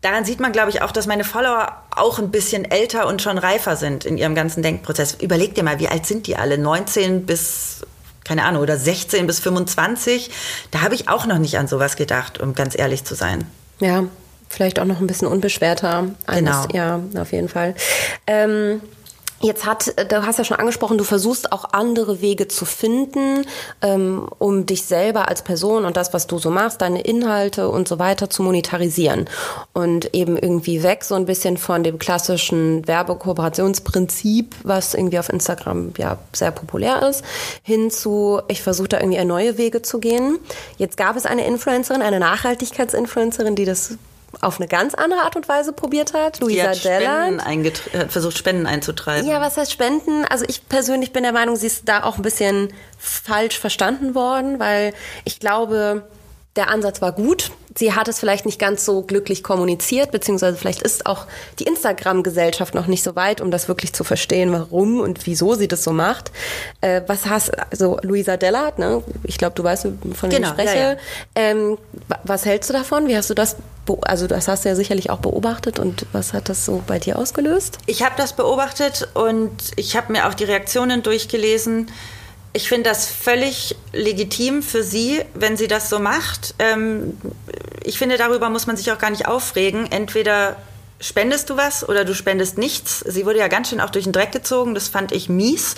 daran sieht man, glaube ich, auch, dass meine Follower auch ein bisschen älter und schon reifer sind in ihrem ganzen Denkprozess. Überleg dir mal, wie alt sind die alle? 19 bis, keine Ahnung, oder 16 bis 25? Da habe ich auch noch nicht an sowas gedacht, um ganz ehrlich zu sein. Ja, vielleicht auch noch ein bisschen unbeschwerter. Genau. Ja, auf jeden Fall. Ähm Jetzt hat, du hast ja schon angesprochen, du versuchst auch andere Wege zu finden, ähm, um dich selber als Person und das, was du so machst, deine Inhalte und so weiter zu monetarisieren und eben irgendwie weg so ein bisschen von dem klassischen Werbekooperationsprinzip, was irgendwie auf Instagram ja sehr populär ist, hin zu, ich versuche da irgendwie neue Wege zu gehen. Jetzt gab es eine Influencerin, eine Nachhaltigkeitsinfluencerin, die das auf eine ganz andere Art und Weise probiert hat. Luisa Delland. hat versucht, Spenden einzutreiben. Ja, was heißt Spenden? Also ich persönlich bin der Meinung, sie ist da auch ein bisschen falsch verstanden worden, weil ich glaube, der Ansatz war gut. Sie hat es vielleicht nicht ganz so glücklich kommuniziert, beziehungsweise vielleicht ist auch die Instagram-Gesellschaft noch nicht so weit, um das wirklich zu verstehen, warum und wieso sie das so macht. Äh, was hast also Luisa Dellert, ne? Ich glaube, du weißt, von wem genau, ich spreche. Ja, ja. Ähm, was hältst du davon? Wie hast du das also das hast du ja sicherlich auch beobachtet und was hat das so bei dir ausgelöst? Ich habe das beobachtet und ich habe mir auch die Reaktionen durchgelesen. Ich finde das völlig legitim für sie, wenn sie das so macht. Ähm, ich finde, darüber muss man sich auch gar nicht aufregen. Entweder spendest du was oder du spendest nichts. Sie wurde ja ganz schön auch durch den Dreck gezogen. Das fand ich mies.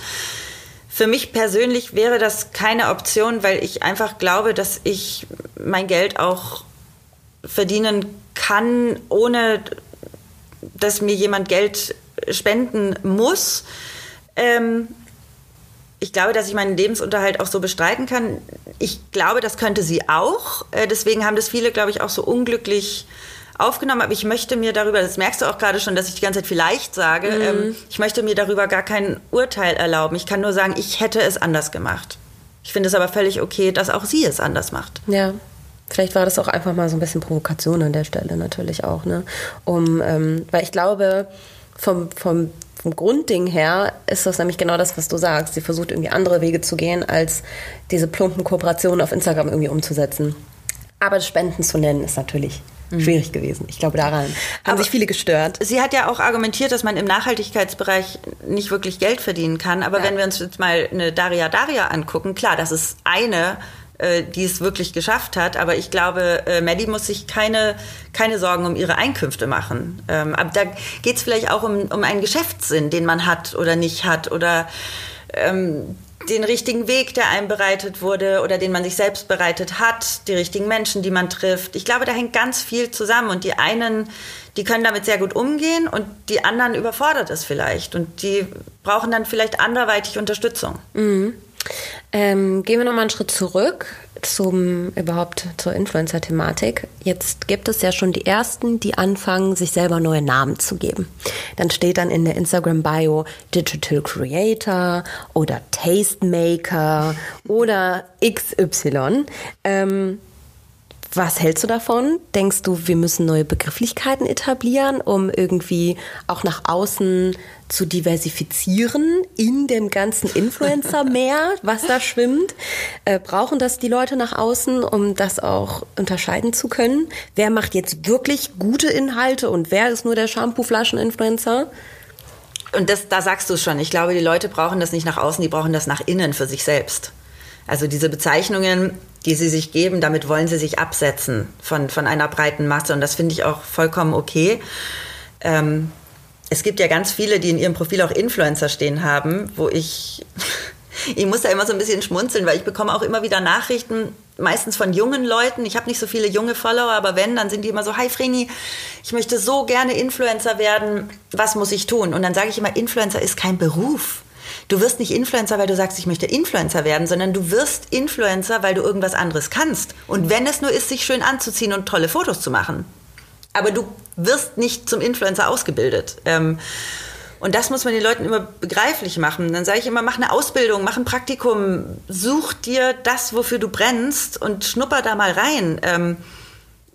Für mich persönlich wäre das keine Option, weil ich einfach glaube, dass ich mein Geld auch verdienen kann, ohne dass mir jemand Geld spenden muss. Ähm, ich glaube, dass ich meinen Lebensunterhalt auch so bestreiten kann. Ich glaube, das könnte sie auch. Äh, deswegen haben das viele, glaube ich, auch so unglücklich aufgenommen. Aber ich möchte mir darüber, das merkst du auch gerade schon, dass ich die ganze Zeit vielleicht sage, mhm. ähm, ich möchte mir darüber gar kein Urteil erlauben. Ich kann nur sagen, ich hätte es anders gemacht. Ich finde es aber völlig okay, dass auch sie es anders macht. Ja. Vielleicht war das auch einfach mal so ein bisschen Provokation an der Stelle natürlich auch, ne? Um, ähm, weil ich glaube, vom, vom vom Grundding her ist das nämlich genau das, was du sagst. Sie versucht irgendwie andere Wege zu gehen, als diese plumpen Kooperationen auf Instagram irgendwie umzusetzen. Aber Spenden zu nennen, ist natürlich mhm. schwierig gewesen. Ich glaube, daran haben Aber sich viele gestört. Sie hat ja auch argumentiert, dass man im Nachhaltigkeitsbereich nicht wirklich Geld verdienen kann. Aber ja. wenn wir uns jetzt mal eine Daria Daria angucken, klar, das ist eine äh, die es wirklich geschafft hat. Aber ich glaube, äh, Maddie muss sich keine, keine Sorgen um ihre Einkünfte machen. Ähm, aber da geht es vielleicht auch um, um einen Geschäftssinn, den man hat oder nicht hat. Oder ähm, den richtigen Weg, der einem bereitet wurde oder den man sich selbst bereitet hat, die richtigen Menschen, die man trifft. Ich glaube, da hängt ganz viel zusammen und die einen, die können damit sehr gut umgehen und die anderen überfordert es vielleicht und die brauchen dann vielleicht anderweitig Unterstützung. Mhm. Ähm, gehen wir noch mal einen Schritt zurück zum überhaupt zur Influencer-Thematik. Jetzt gibt es ja schon die ersten, die anfangen, sich selber neue Namen zu geben. Dann steht dann in der Instagram-Bio Digital Creator oder Tastemaker oder XY. Ähm, was hältst du davon? Denkst du, wir müssen neue Begrifflichkeiten etablieren, um irgendwie auch nach außen zu diversifizieren in dem ganzen Influencer-Meer, was da schwimmt? Äh, brauchen das die Leute nach außen, um das auch unterscheiden zu können? Wer macht jetzt wirklich gute Inhalte und wer ist nur der Shampoo-Flaschen-Influencer? Und das, da sagst du es schon. Ich glaube, die Leute brauchen das nicht nach außen, die brauchen das nach innen für sich selbst. Also diese Bezeichnungen, die sie sich geben, damit wollen sie sich absetzen von, von einer breiten Masse. Und das finde ich auch vollkommen okay. Ähm, es gibt ja ganz viele, die in ihrem Profil auch Influencer stehen haben, wo ich, ich muss da immer so ein bisschen schmunzeln, weil ich bekomme auch immer wieder Nachrichten, meistens von jungen Leuten. Ich habe nicht so viele junge Follower, aber wenn, dann sind die immer so, hi Vreni, ich möchte so gerne Influencer werden, was muss ich tun? Und dann sage ich immer, Influencer ist kein Beruf. Du wirst nicht Influencer, weil du sagst, ich möchte Influencer werden, sondern du wirst Influencer, weil du irgendwas anderes kannst. Und wenn es nur ist, sich schön anzuziehen und tolle Fotos zu machen. Aber du wirst nicht zum Influencer ausgebildet. Ähm, und das muss man den Leuten immer begreiflich machen. Dann sage ich immer, mach eine Ausbildung, mach ein Praktikum, such dir das, wofür du brennst und schnupper da mal rein.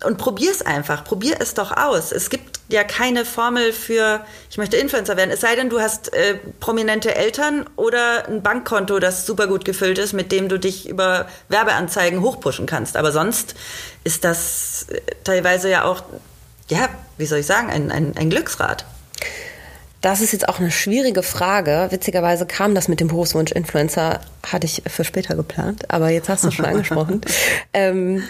Und probier es einfach, probier es doch aus. Es gibt ja keine Formel für, ich möchte Influencer werden. Es sei denn, du hast äh, prominente Eltern oder ein Bankkonto, das super gut gefüllt ist, mit dem du dich über Werbeanzeigen hochpushen kannst. Aber sonst ist das äh, teilweise ja auch, ja, wie soll ich sagen, ein, ein, ein Glücksrad. Das ist jetzt auch eine schwierige Frage. Witzigerweise kam das mit dem Berufswunsch Influencer, hatte ich für später geplant, aber jetzt hast du es schon angesprochen. Ähm,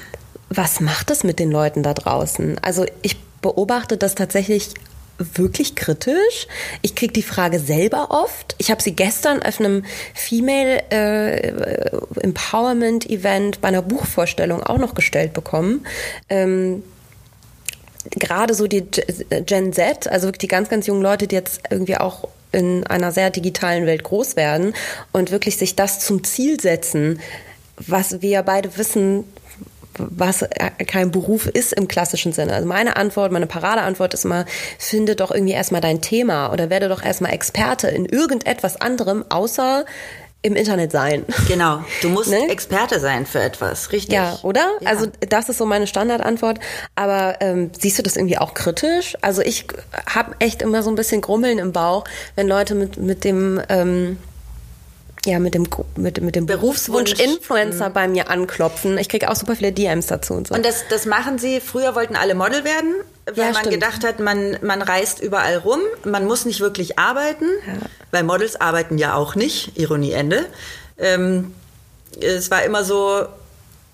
was macht es mit den Leuten da draußen? Also ich beobachte das tatsächlich wirklich kritisch. Ich kriege die Frage selber oft. Ich habe sie gestern auf einem Female äh, Empowerment Event bei einer Buchvorstellung auch noch gestellt bekommen. Ähm, Gerade so die Gen Z, also wirklich die ganz, ganz jungen Leute, die jetzt irgendwie auch in einer sehr digitalen Welt groß werden und wirklich sich das zum Ziel setzen, was wir beide wissen, was kein Beruf ist im klassischen Sinne. Also meine Antwort, meine Paradeantwort ist immer, finde doch irgendwie erstmal dein Thema oder werde doch erstmal Experte in irgendetwas anderem, außer im Internet sein. Genau, du musst ne? Experte sein für etwas, richtig? Ja, oder? Ja. Also das ist so meine Standardantwort. Aber ähm, siehst du das irgendwie auch kritisch? Also ich habe echt immer so ein bisschen Grummeln im Bauch, wenn Leute mit, mit dem... Ähm, ja, mit dem, mit, mit dem Berufswunsch, Influencer mhm. bei mir anklopfen. Ich kriege auch super viele DMs dazu und so. Und das, das machen sie, früher wollten alle Model werden, weil ja, man stimmt. gedacht hat, man, man reist überall rum, man muss nicht wirklich arbeiten, ja. weil Models arbeiten ja auch nicht, Ironie Ende. Ähm, es war immer so,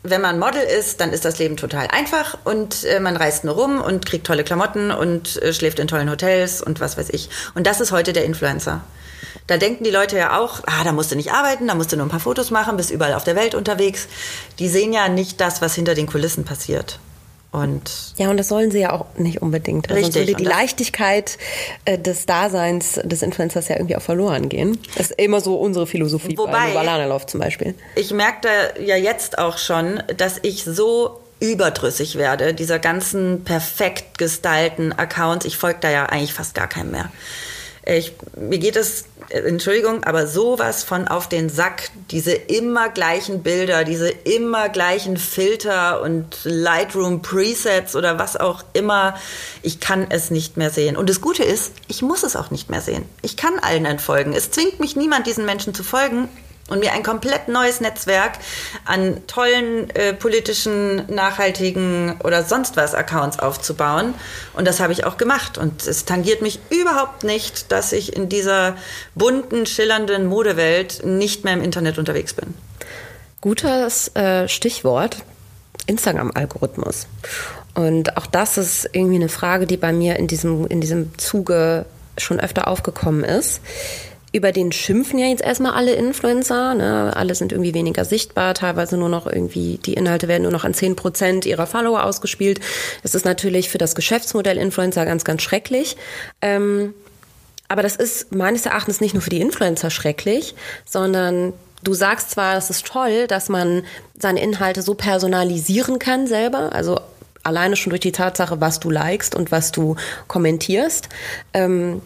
wenn man Model ist, dann ist das Leben total einfach und äh, man reist nur rum und kriegt tolle Klamotten und äh, schläft in tollen Hotels und was weiß ich. Und das ist heute der Influencer. Da denken die Leute ja auch, ah, da musst du nicht arbeiten, da musst du nur ein paar Fotos machen, bist überall auf der Welt unterwegs. Die sehen ja nicht das, was hinter den Kulissen passiert. Und ja, und das sollen sie ja auch nicht unbedingt. Also richtig. würde die Leichtigkeit äh, des Daseins des Influencers ja irgendwie auch verloren gehen. Das ist immer so unsere Philosophie Wobei, bei Lauf zum Beispiel. Ich merke da ja jetzt auch schon, dass ich so überdrüssig werde, dieser ganzen perfekt gestylten Accounts. Ich folge da ja eigentlich fast gar keinem mehr. Ich, mir geht es, Entschuldigung, aber sowas von auf den Sack, diese immer gleichen Bilder, diese immer gleichen Filter und Lightroom Presets oder was auch immer. Ich kann es nicht mehr sehen. Und das Gute ist, ich muss es auch nicht mehr sehen. Ich kann allen entfolgen. Es zwingt mich niemand, diesen Menschen zu folgen und mir ein komplett neues Netzwerk an tollen äh, politischen, nachhaltigen oder sonst was Accounts aufzubauen. Und das habe ich auch gemacht. Und es tangiert mich überhaupt nicht, dass ich in dieser bunten, schillernden Modewelt nicht mehr im Internet unterwegs bin. Gutes äh, Stichwort. Instagram-Algorithmus. Und auch das ist irgendwie eine Frage, die bei mir in diesem, in diesem Zuge schon öfter aufgekommen ist über den schimpfen ja jetzt erstmal alle Influencer. Ne? Alle sind irgendwie weniger sichtbar, teilweise nur noch irgendwie, die Inhalte werden nur noch an 10 Prozent ihrer Follower ausgespielt. Das ist natürlich für das Geschäftsmodell Influencer ganz, ganz schrecklich. Ähm, aber das ist meines Erachtens nicht nur für die Influencer schrecklich, sondern du sagst zwar, es ist toll, dass man seine Inhalte so personalisieren kann selber, also alleine schon durch die Tatsache, was du likest und was du kommentierst. Ähm,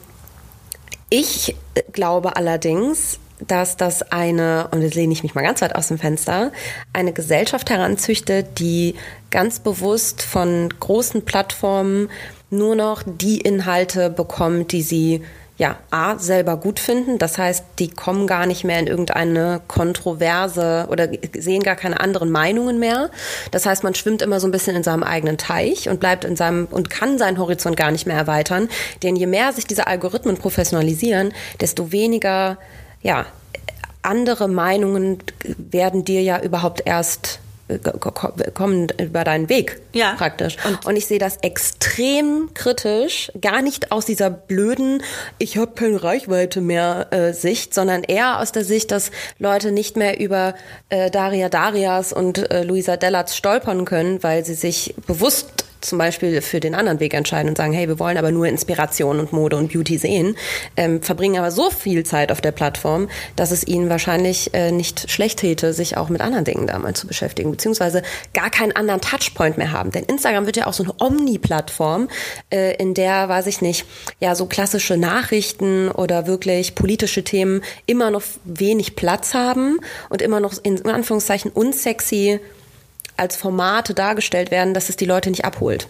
ich glaube allerdings, dass das eine, und jetzt lehne ich mich mal ganz weit aus dem Fenster, eine Gesellschaft heranzüchtet, die ganz bewusst von großen Plattformen nur noch die Inhalte bekommt, die sie ja, A, selber gut finden. Das heißt, die kommen gar nicht mehr in irgendeine Kontroverse oder sehen gar keine anderen Meinungen mehr. Das heißt, man schwimmt immer so ein bisschen in seinem eigenen Teich und bleibt in seinem und kann seinen Horizont gar nicht mehr erweitern. Denn je mehr sich diese Algorithmen professionalisieren, desto weniger, ja, andere Meinungen werden dir ja überhaupt erst kommen über deinen Weg ja. praktisch. Und, und ich sehe das extrem kritisch, gar nicht aus dieser blöden, ich habe keine Reichweite mehr äh, Sicht, sondern eher aus der Sicht, dass Leute nicht mehr über äh, Daria Darias und äh, Luisa Dellatz stolpern können, weil sie sich bewusst zum Beispiel für den anderen Weg entscheiden und sagen, hey, wir wollen aber nur Inspiration und Mode und Beauty sehen, ähm, verbringen aber so viel Zeit auf der Plattform, dass es ihnen wahrscheinlich äh, nicht schlecht täte, sich auch mit anderen Dingen da mal zu beschäftigen, beziehungsweise gar keinen anderen Touchpoint mehr haben. Denn Instagram wird ja auch so eine Omni-Plattform, äh, in der, weiß ich nicht, ja, so klassische Nachrichten oder wirklich politische Themen immer noch wenig Platz haben und immer noch in Anführungszeichen unsexy als Formate dargestellt werden, dass es die Leute nicht abholt.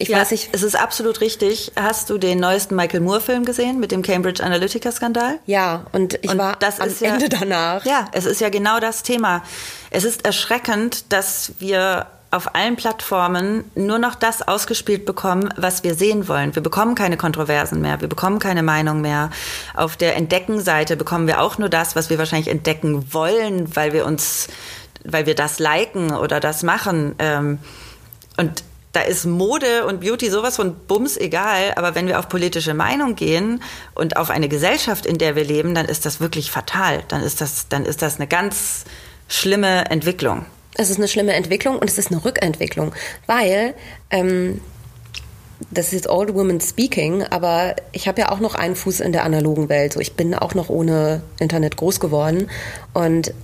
Ich ja, weiß nicht. Es ist absolut richtig. Hast du den neuesten Michael Moore-Film gesehen mit dem Cambridge Analytica-Skandal? Ja, und ich und war das am ja, Ende danach. Ja, es ist ja genau das Thema. Es ist erschreckend, dass wir auf allen Plattformen nur noch das ausgespielt bekommen, was wir sehen wollen. Wir bekommen keine Kontroversen mehr, wir bekommen keine Meinung mehr. Auf der Entdecken-Seite bekommen wir auch nur das, was wir wahrscheinlich entdecken wollen, weil wir uns weil wir das liken oder das machen. Ähm, und da ist Mode und Beauty sowas von Bums egal, aber wenn wir auf politische Meinung gehen und auf eine Gesellschaft, in der wir leben, dann ist das wirklich fatal. Dann ist das, dann ist das eine ganz schlimme Entwicklung. Es ist eine schlimme Entwicklung und es ist eine Rückentwicklung, weil ähm, das ist jetzt Old Woman Speaking, aber ich habe ja auch noch einen Fuß in der analogen Welt. So, ich bin auch noch ohne Internet groß geworden und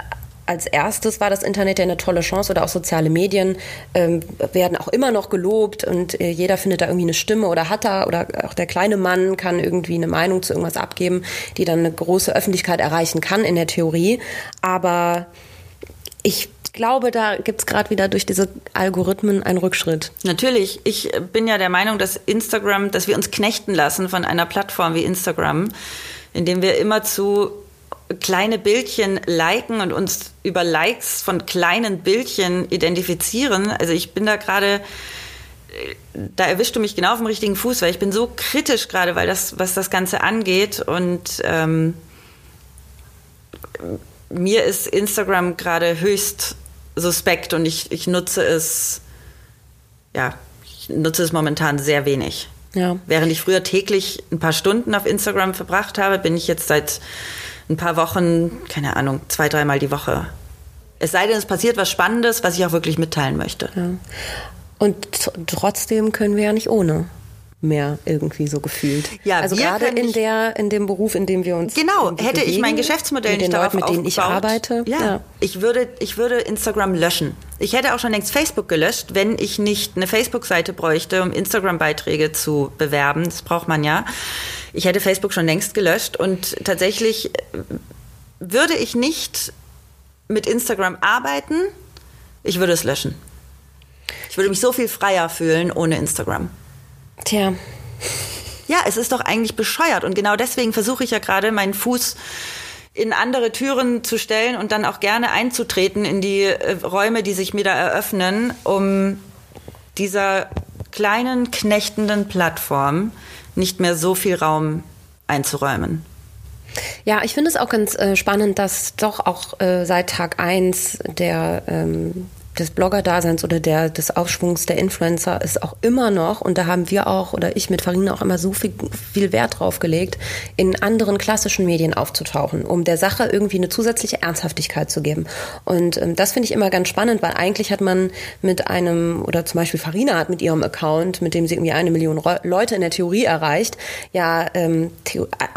als erstes war das Internet ja eine tolle Chance oder auch soziale Medien ähm, werden auch immer noch gelobt und äh, jeder findet da irgendwie eine Stimme oder hat da oder auch der kleine Mann kann irgendwie eine Meinung zu irgendwas abgeben, die dann eine große Öffentlichkeit erreichen kann in der Theorie. Aber ich glaube, da gibt es gerade wieder durch diese Algorithmen einen Rückschritt. Natürlich. Ich bin ja der Meinung, dass Instagram, dass wir uns knechten lassen von einer Plattform wie Instagram, indem wir immer zu kleine Bildchen liken und uns über Likes von kleinen Bildchen identifizieren. Also ich bin da gerade, da erwischst du mich genau auf dem richtigen Fuß, weil ich bin so kritisch gerade, weil das, was das Ganze angeht und ähm, mir ist Instagram gerade höchst suspekt und ich, ich nutze es, ja, ich nutze es momentan sehr wenig. Ja. Während ich früher täglich ein paar Stunden auf Instagram verbracht habe, bin ich jetzt seit ein paar Wochen, keine Ahnung, zwei, dreimal die Woche. Es sei denn, es passiert was Spannendes, was ich auch wirklich mitteilen möchte. Ja. Und trotzdem können wir ja nicht ohne mehr irgendwie so gefühlt. Ja, also gerade in der in dem Beruf, in dem wir uns genau hätte bewegen, ich mein Geschäftsmodell mit den nicht Leuten, mit denen ich arbeite. Ja, ja, ich würde ich würde Instagram löschen. Ich hätte auch schon längst Facebook gelöscht, wenn ich nicht eine Facebook-Seite bräuchte, um Instagram-Beiträge zu bewerben. Das braucht man ja. Ich hätte Facebook schon längst gelöscht und tatsächlich äh, würde ich nicht mit Instagram arbeiten. Ich würde es löschen. Ich würde mich so viel freier fühlen ohne Instagram. Tja. Ja, es ist doch eigentlich bescheuert. Und genau deswegen versuche ich ja gerade meinen Fuß in andere Türen zu stellen und dann auch gerne einzutreten in die äh, Räume, die sich mir da eröffnen, um dieser kleinen, knechtenden Plattform nicht mehr so viel Raum einzuräumen. Ja, ich finde es auch ganz äh, spannend, dass doch auch äh, seit Tag 1 der ähm, des Blogger-Daseins oder der, des Aufschwungs der Influencer ist auch immer noch, und da haben wir auch oder ich mit Farina auch immer so viel, viel Wert drauf gelegt, in anderen klassischen Medien aufzutauchen, um der Sache irgendwie eine zusätzliche Ernsthaftigkeit zu geben. Und ähm, das finde ich immer ganz spannend, weil eigentlich hat man mit einem, oder zum Beispiel Farina hat mit ihrem Account, mit dem sie irgendwie eine Million Leute in der Theorie erreicht, ja ähm,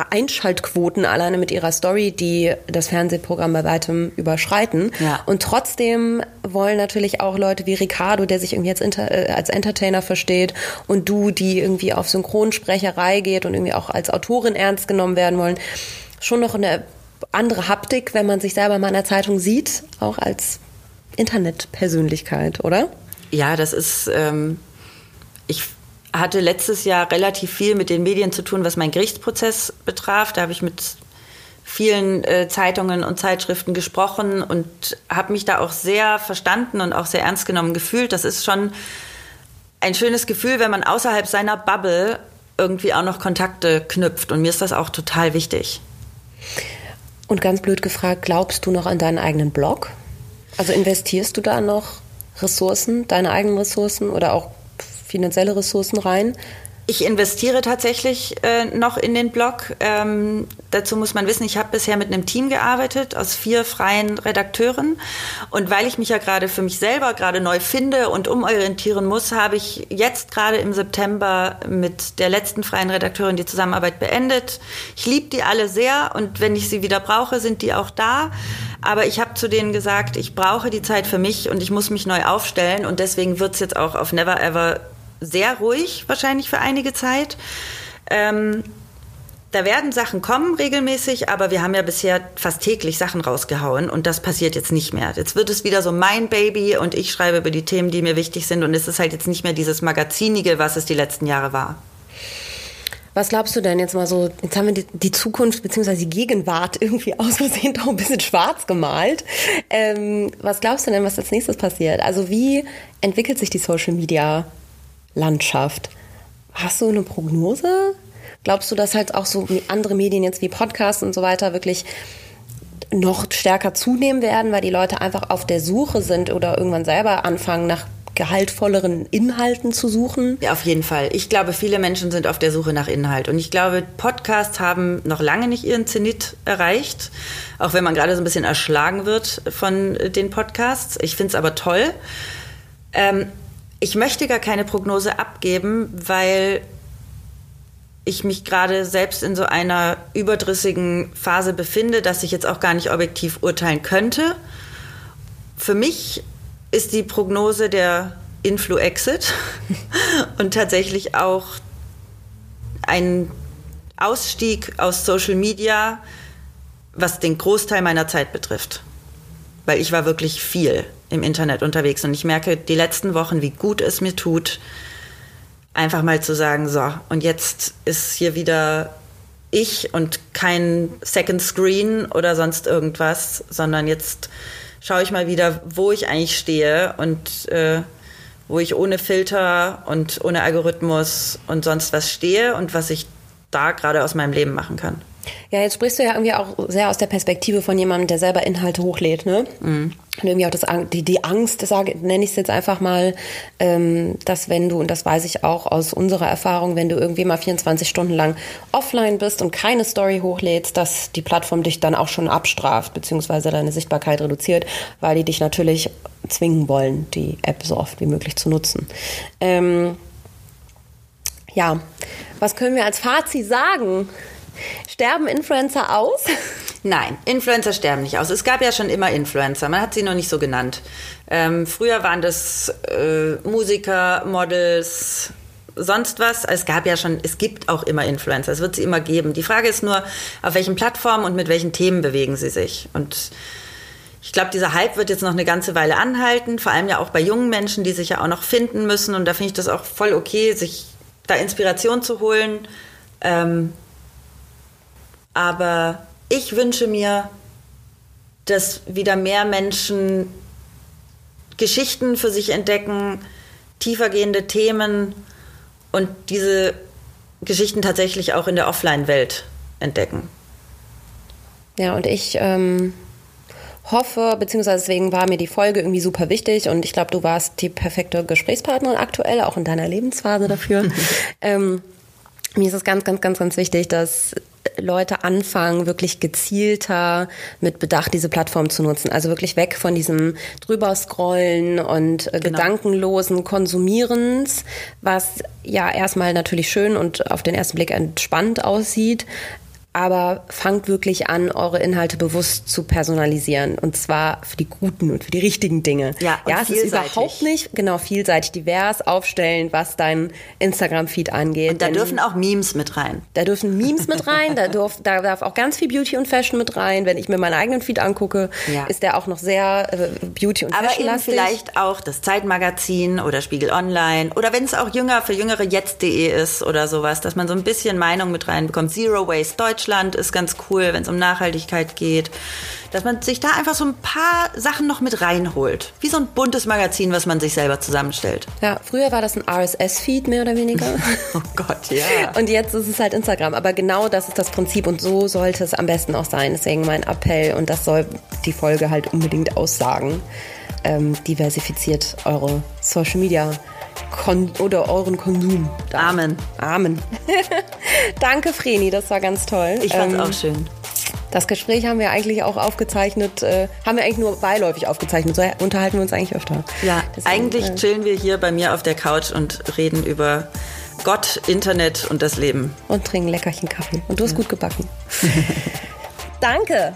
Einschaltquoten alleine mit ihrer Story, die das Fernsehprogramm bei weitem überschreiten. Ja. Und trotzdem wollen natürlich auch Leute wie Ricardo, der sich irgendwie als, Inter äh, als Entertainer versteht und du, die irgendwie auf Synchronsprecherei geht und irgendwie auch als Autorin ernst genommen werden wollen, schon noch eine andere Haptik, wenn man sich selber mal in der Zeitung sieht, auch als Internetpersönlichkeit, oder? Ja, das ist, ähm, ich hatte letztes Jahr relativ viel mit den Medien zu tun, was meinen Gerichtsprozess betraf. Da habe ich mit vielen äh, Zeitungen und Zeitschriften gesprochen und habe mich da auch sehr verstanden und auch sehr ernst genommen gefühlt. Das ist schon ein schönes Gefühl, wenn man außerhalb seiner Bubble irgendwie auch noch Kontakte knüpft. Und mir ist das auch total wichtig. Und ganz blöd gefragt, glaubst du noch an deinen eigenen Blog? Also investierst du da noch Ressourcen, deine eigenen Ressourcen oder auch finanzielle Ressourcen rein? Ich investiere tatsächlich äh, noch in den Blog. Ähm, dazu muss man wissen, ich habe bisher mit einem Team gearbeitet aus vier freien Redakteuren. Und weil ich mich ja gerade für mich selber gerade neu finde und umorientieren muss, habe ich jetzt gerade im September mit der letzten freien Redakteurin die Zusammenarbeit beendet. Ich liebe die alle sehr und wenn ich sie wieder brauche, sind die auch da. Aber ich habe zu denen gesagt, ich brauche die Zeit für mich und ich muss mich neu aufstellen. Und deswegen wird es jetzt auch auf Never Ever sehr ruhig, wahrscheinlich für einige Zeit. Ähm, da werden Sachen kommen regelmäßig, aber wir haben ja bisher fast täglich Sachen rausgehauen und das passiert jetzt nicht mehr. Jetzt wird es wieder so mein Baby und ich schreibe über die Themen, die mir wichtig sind und es ist halt jetzt nicht mehr dieses Magazinige, was es die letzten Jahre war. Was glaubst du denn jetzt mal so, jetzt haben wir die, Zukunft bzw. die Gegenwart irgendwie aus Versehen doch ein bisschen schwarz gemalt. Ähm, was glaubst du denn, was als nächstes passiert? Also wie entwickelt sich die Social Media Landschaft. Hast du eine Prognose? Glaubst du, dass halt auch so andere Medien jetzt wie Podcasts und so weiter wirklich noch stärker zunehmen werden, weil die Leute einfach auf der Suche sind oder irgendwann selber anfangen nach gehaltvolleren Inhalten zu suchen? Ja, auf jeden Fall. Ich glaube, viele Menschen sind auf der Suche nach Inhalt. Und ich glaube, Podcasts haben noch lange nicht ihren Zenit erreicht, auch wenn man gerade so ein bisschen erschlagen wird von den Podcasts. Ich finde es aber toll. Ähm, ich möchte gar keine Prognose abgeben, weil ich mich gerade selbst in so einer überdrüssigen Phase befinde, dass ich jetzt auch gar nicht objektiv urteilen könnte. Für mich ist die Prognose der Influ-Exit und tatsächlich auch ein Ausstieg aus Social Media, was den Großteil meiner Zeit betrifft. Weil ich war wirklich viel im Internet unterwegs. Und ich merke die letzten Wochen, wie gut es mir tut, einfach mal zu sagen, so, und jetzt ist hier wieder ich und kein Second Screen oder sonst irgendwas, sondern jetzt schaue ich mal wieder, wo ich eigentlich stehe und äh, wo ich ohne Filter und ohne Algorithmus und sonst was stehe und was ich da gerade aus meinem Leben machen kann. Ja, jetzt sprichst du ja irgendwie auch sehr aus der Perspektive von jemandem, der selber Inhalte hochlädt, ne? Mhm. Und irgendwie auch das, die, die Angst, sage, nenne ich es jetzt einfach mal, ähm, dass wenn du, und das weiß ich auch aus unserer Erfahrung, wenn du irgendwie mal 24 Stunden lang offline bist und keine Story hochlädst, dass die Plattform dich dann auch schon abstraft, beziehungsweise deine Sichtbarkeit reduziert, weil die dich natürlich zwingen wollen, die App so oft wie möglich zu nutzen. Ähm, ja, was können wir als Fazit sagen? Sterben Influencer aus? Nein, Influencer sterben nicht aus. Es gab ja schon immer Influencer, man hat sie noch nicht so genannt. Ähm, früher waren das äh, Musiker, Models, sonst was. Es gab ja schon, es gibt auch immer Influencer, es wird sie immer geben. Die Frage ist nur, auf welchen Plattformen und mit welchen Themen bewegen sie sich. Und ich glaube, dieser Hype wird jetzt noch eine ganze Weile anhalten, vor allem ja auch bei jungen Menschen, die sich ja auch noch finden müssen. Und da finde ich das auch voll okay, sich da Inspiration zu holen. Ähm, aber ich wünsche mir, dass wieder mehr Menschen Geschichten für sich entdecken, tiefergehende Themen und diese Geschichten tatsächlich auch in der Offline-Welt entdecken. Ja, und ich ähm, hoffe, beziehungsweise deswegen war mir die Folge irgendwie super wichtig und ich glaube, du warst die perfekte Gesprächspartnerin aktuell, auch in deiner Lebensphase dafür. ähm, mir ist es ganz, ganz, ganz, ganz wichtig, dass Leute anfangen, wirklich gezielter mit Bedacht diese Plattform zu nutzen. Also wirklich weg von diesem drüber scrollen und äh, genau. gedankenlosen Konsumierens, was ja erstmal natürlich schön und auf den ersten Blick entspannt aussieht, aber fangt wirklich an, eure Inhalte bewusst zu personalisieren und zwar für die guten und für die richtigen Dinge. Ja, ja es ist überhaupt nicht genau vielseitig divers aufstellen, was dein Instagram-Feed angeht. Und da dürfen auch Memes mit rein. Da dürfen Memes mit rein, da, darf, da darf auch ganz viel Beauty und Fashion mit rein. Wenn ich mir meinen eigenen Feed angucke, ja. ist der auch noch sehr äh, Beauty und Aber Fashion. Aber vielleicht auch das Zeitmagazin oder Spiegel Online oder wenn es auch jünger für jüngere jetzt.de ist oder sowas, dass man so ein bisschen Meinung mit reinbekommt. Zero Waste Deutschland Deutschland ist ganz cool, wenn es um Nachhaltigkeit geht. Dass man sich da einfach so ein paar Sachen noch mit reinholt. Wie so ein buntes Magazin, was man sich selber zusammenstellt. Ja, früher war das ein RSS-Feed mehr oder weniger. oh Gott, ja. Und jetzt ist es halt Instagram. Aber genau das ist das Prinzip und so sollte es am besten auch sein. Deswegen mein Appell und das soll die Folge halt unbedingt aussagen. Ähm, diversifiziert eure Social Media Kon oder euren Konsum. Amen. Amen. Danke, Vreni, das war ganz toll. Ich fand's ähm, auch schön. Das Gespräch haben wir eigentlich auch aufgezeichnet, äh, haben wir eigentlich nur beiläufig aufgezeichnet. So unterhalten wir uns eigentlich öfter. Ja, Deswegen, eigentlich äh, chillen wir hier bei mir auf der Couch und reden über Gott, Internet und das Leben. Und trinken leckerchen Kaffee. Und du hast ja. gut gebacken. Danke.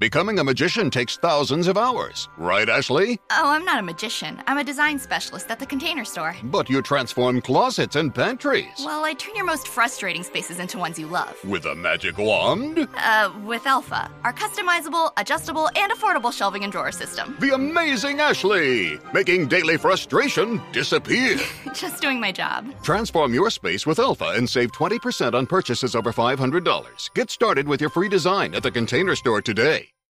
Becoming a magician takes thousands of hours, right, Ashley? Oh, I'm not a magician. I'm a design specialist at the container store. But you transform closets and pantries. Well, I turn your most frustrating spaces into ones you love. With a magic wand? Uh, with Alpha, our customizable, adjustable, and affordable shelving and drawer system. The amazing Ashley! Making daily frustration disappear. Just doing my job. Transform your space with Alpha and save 20% on purchases over $500. Get started with your free design at the container store today.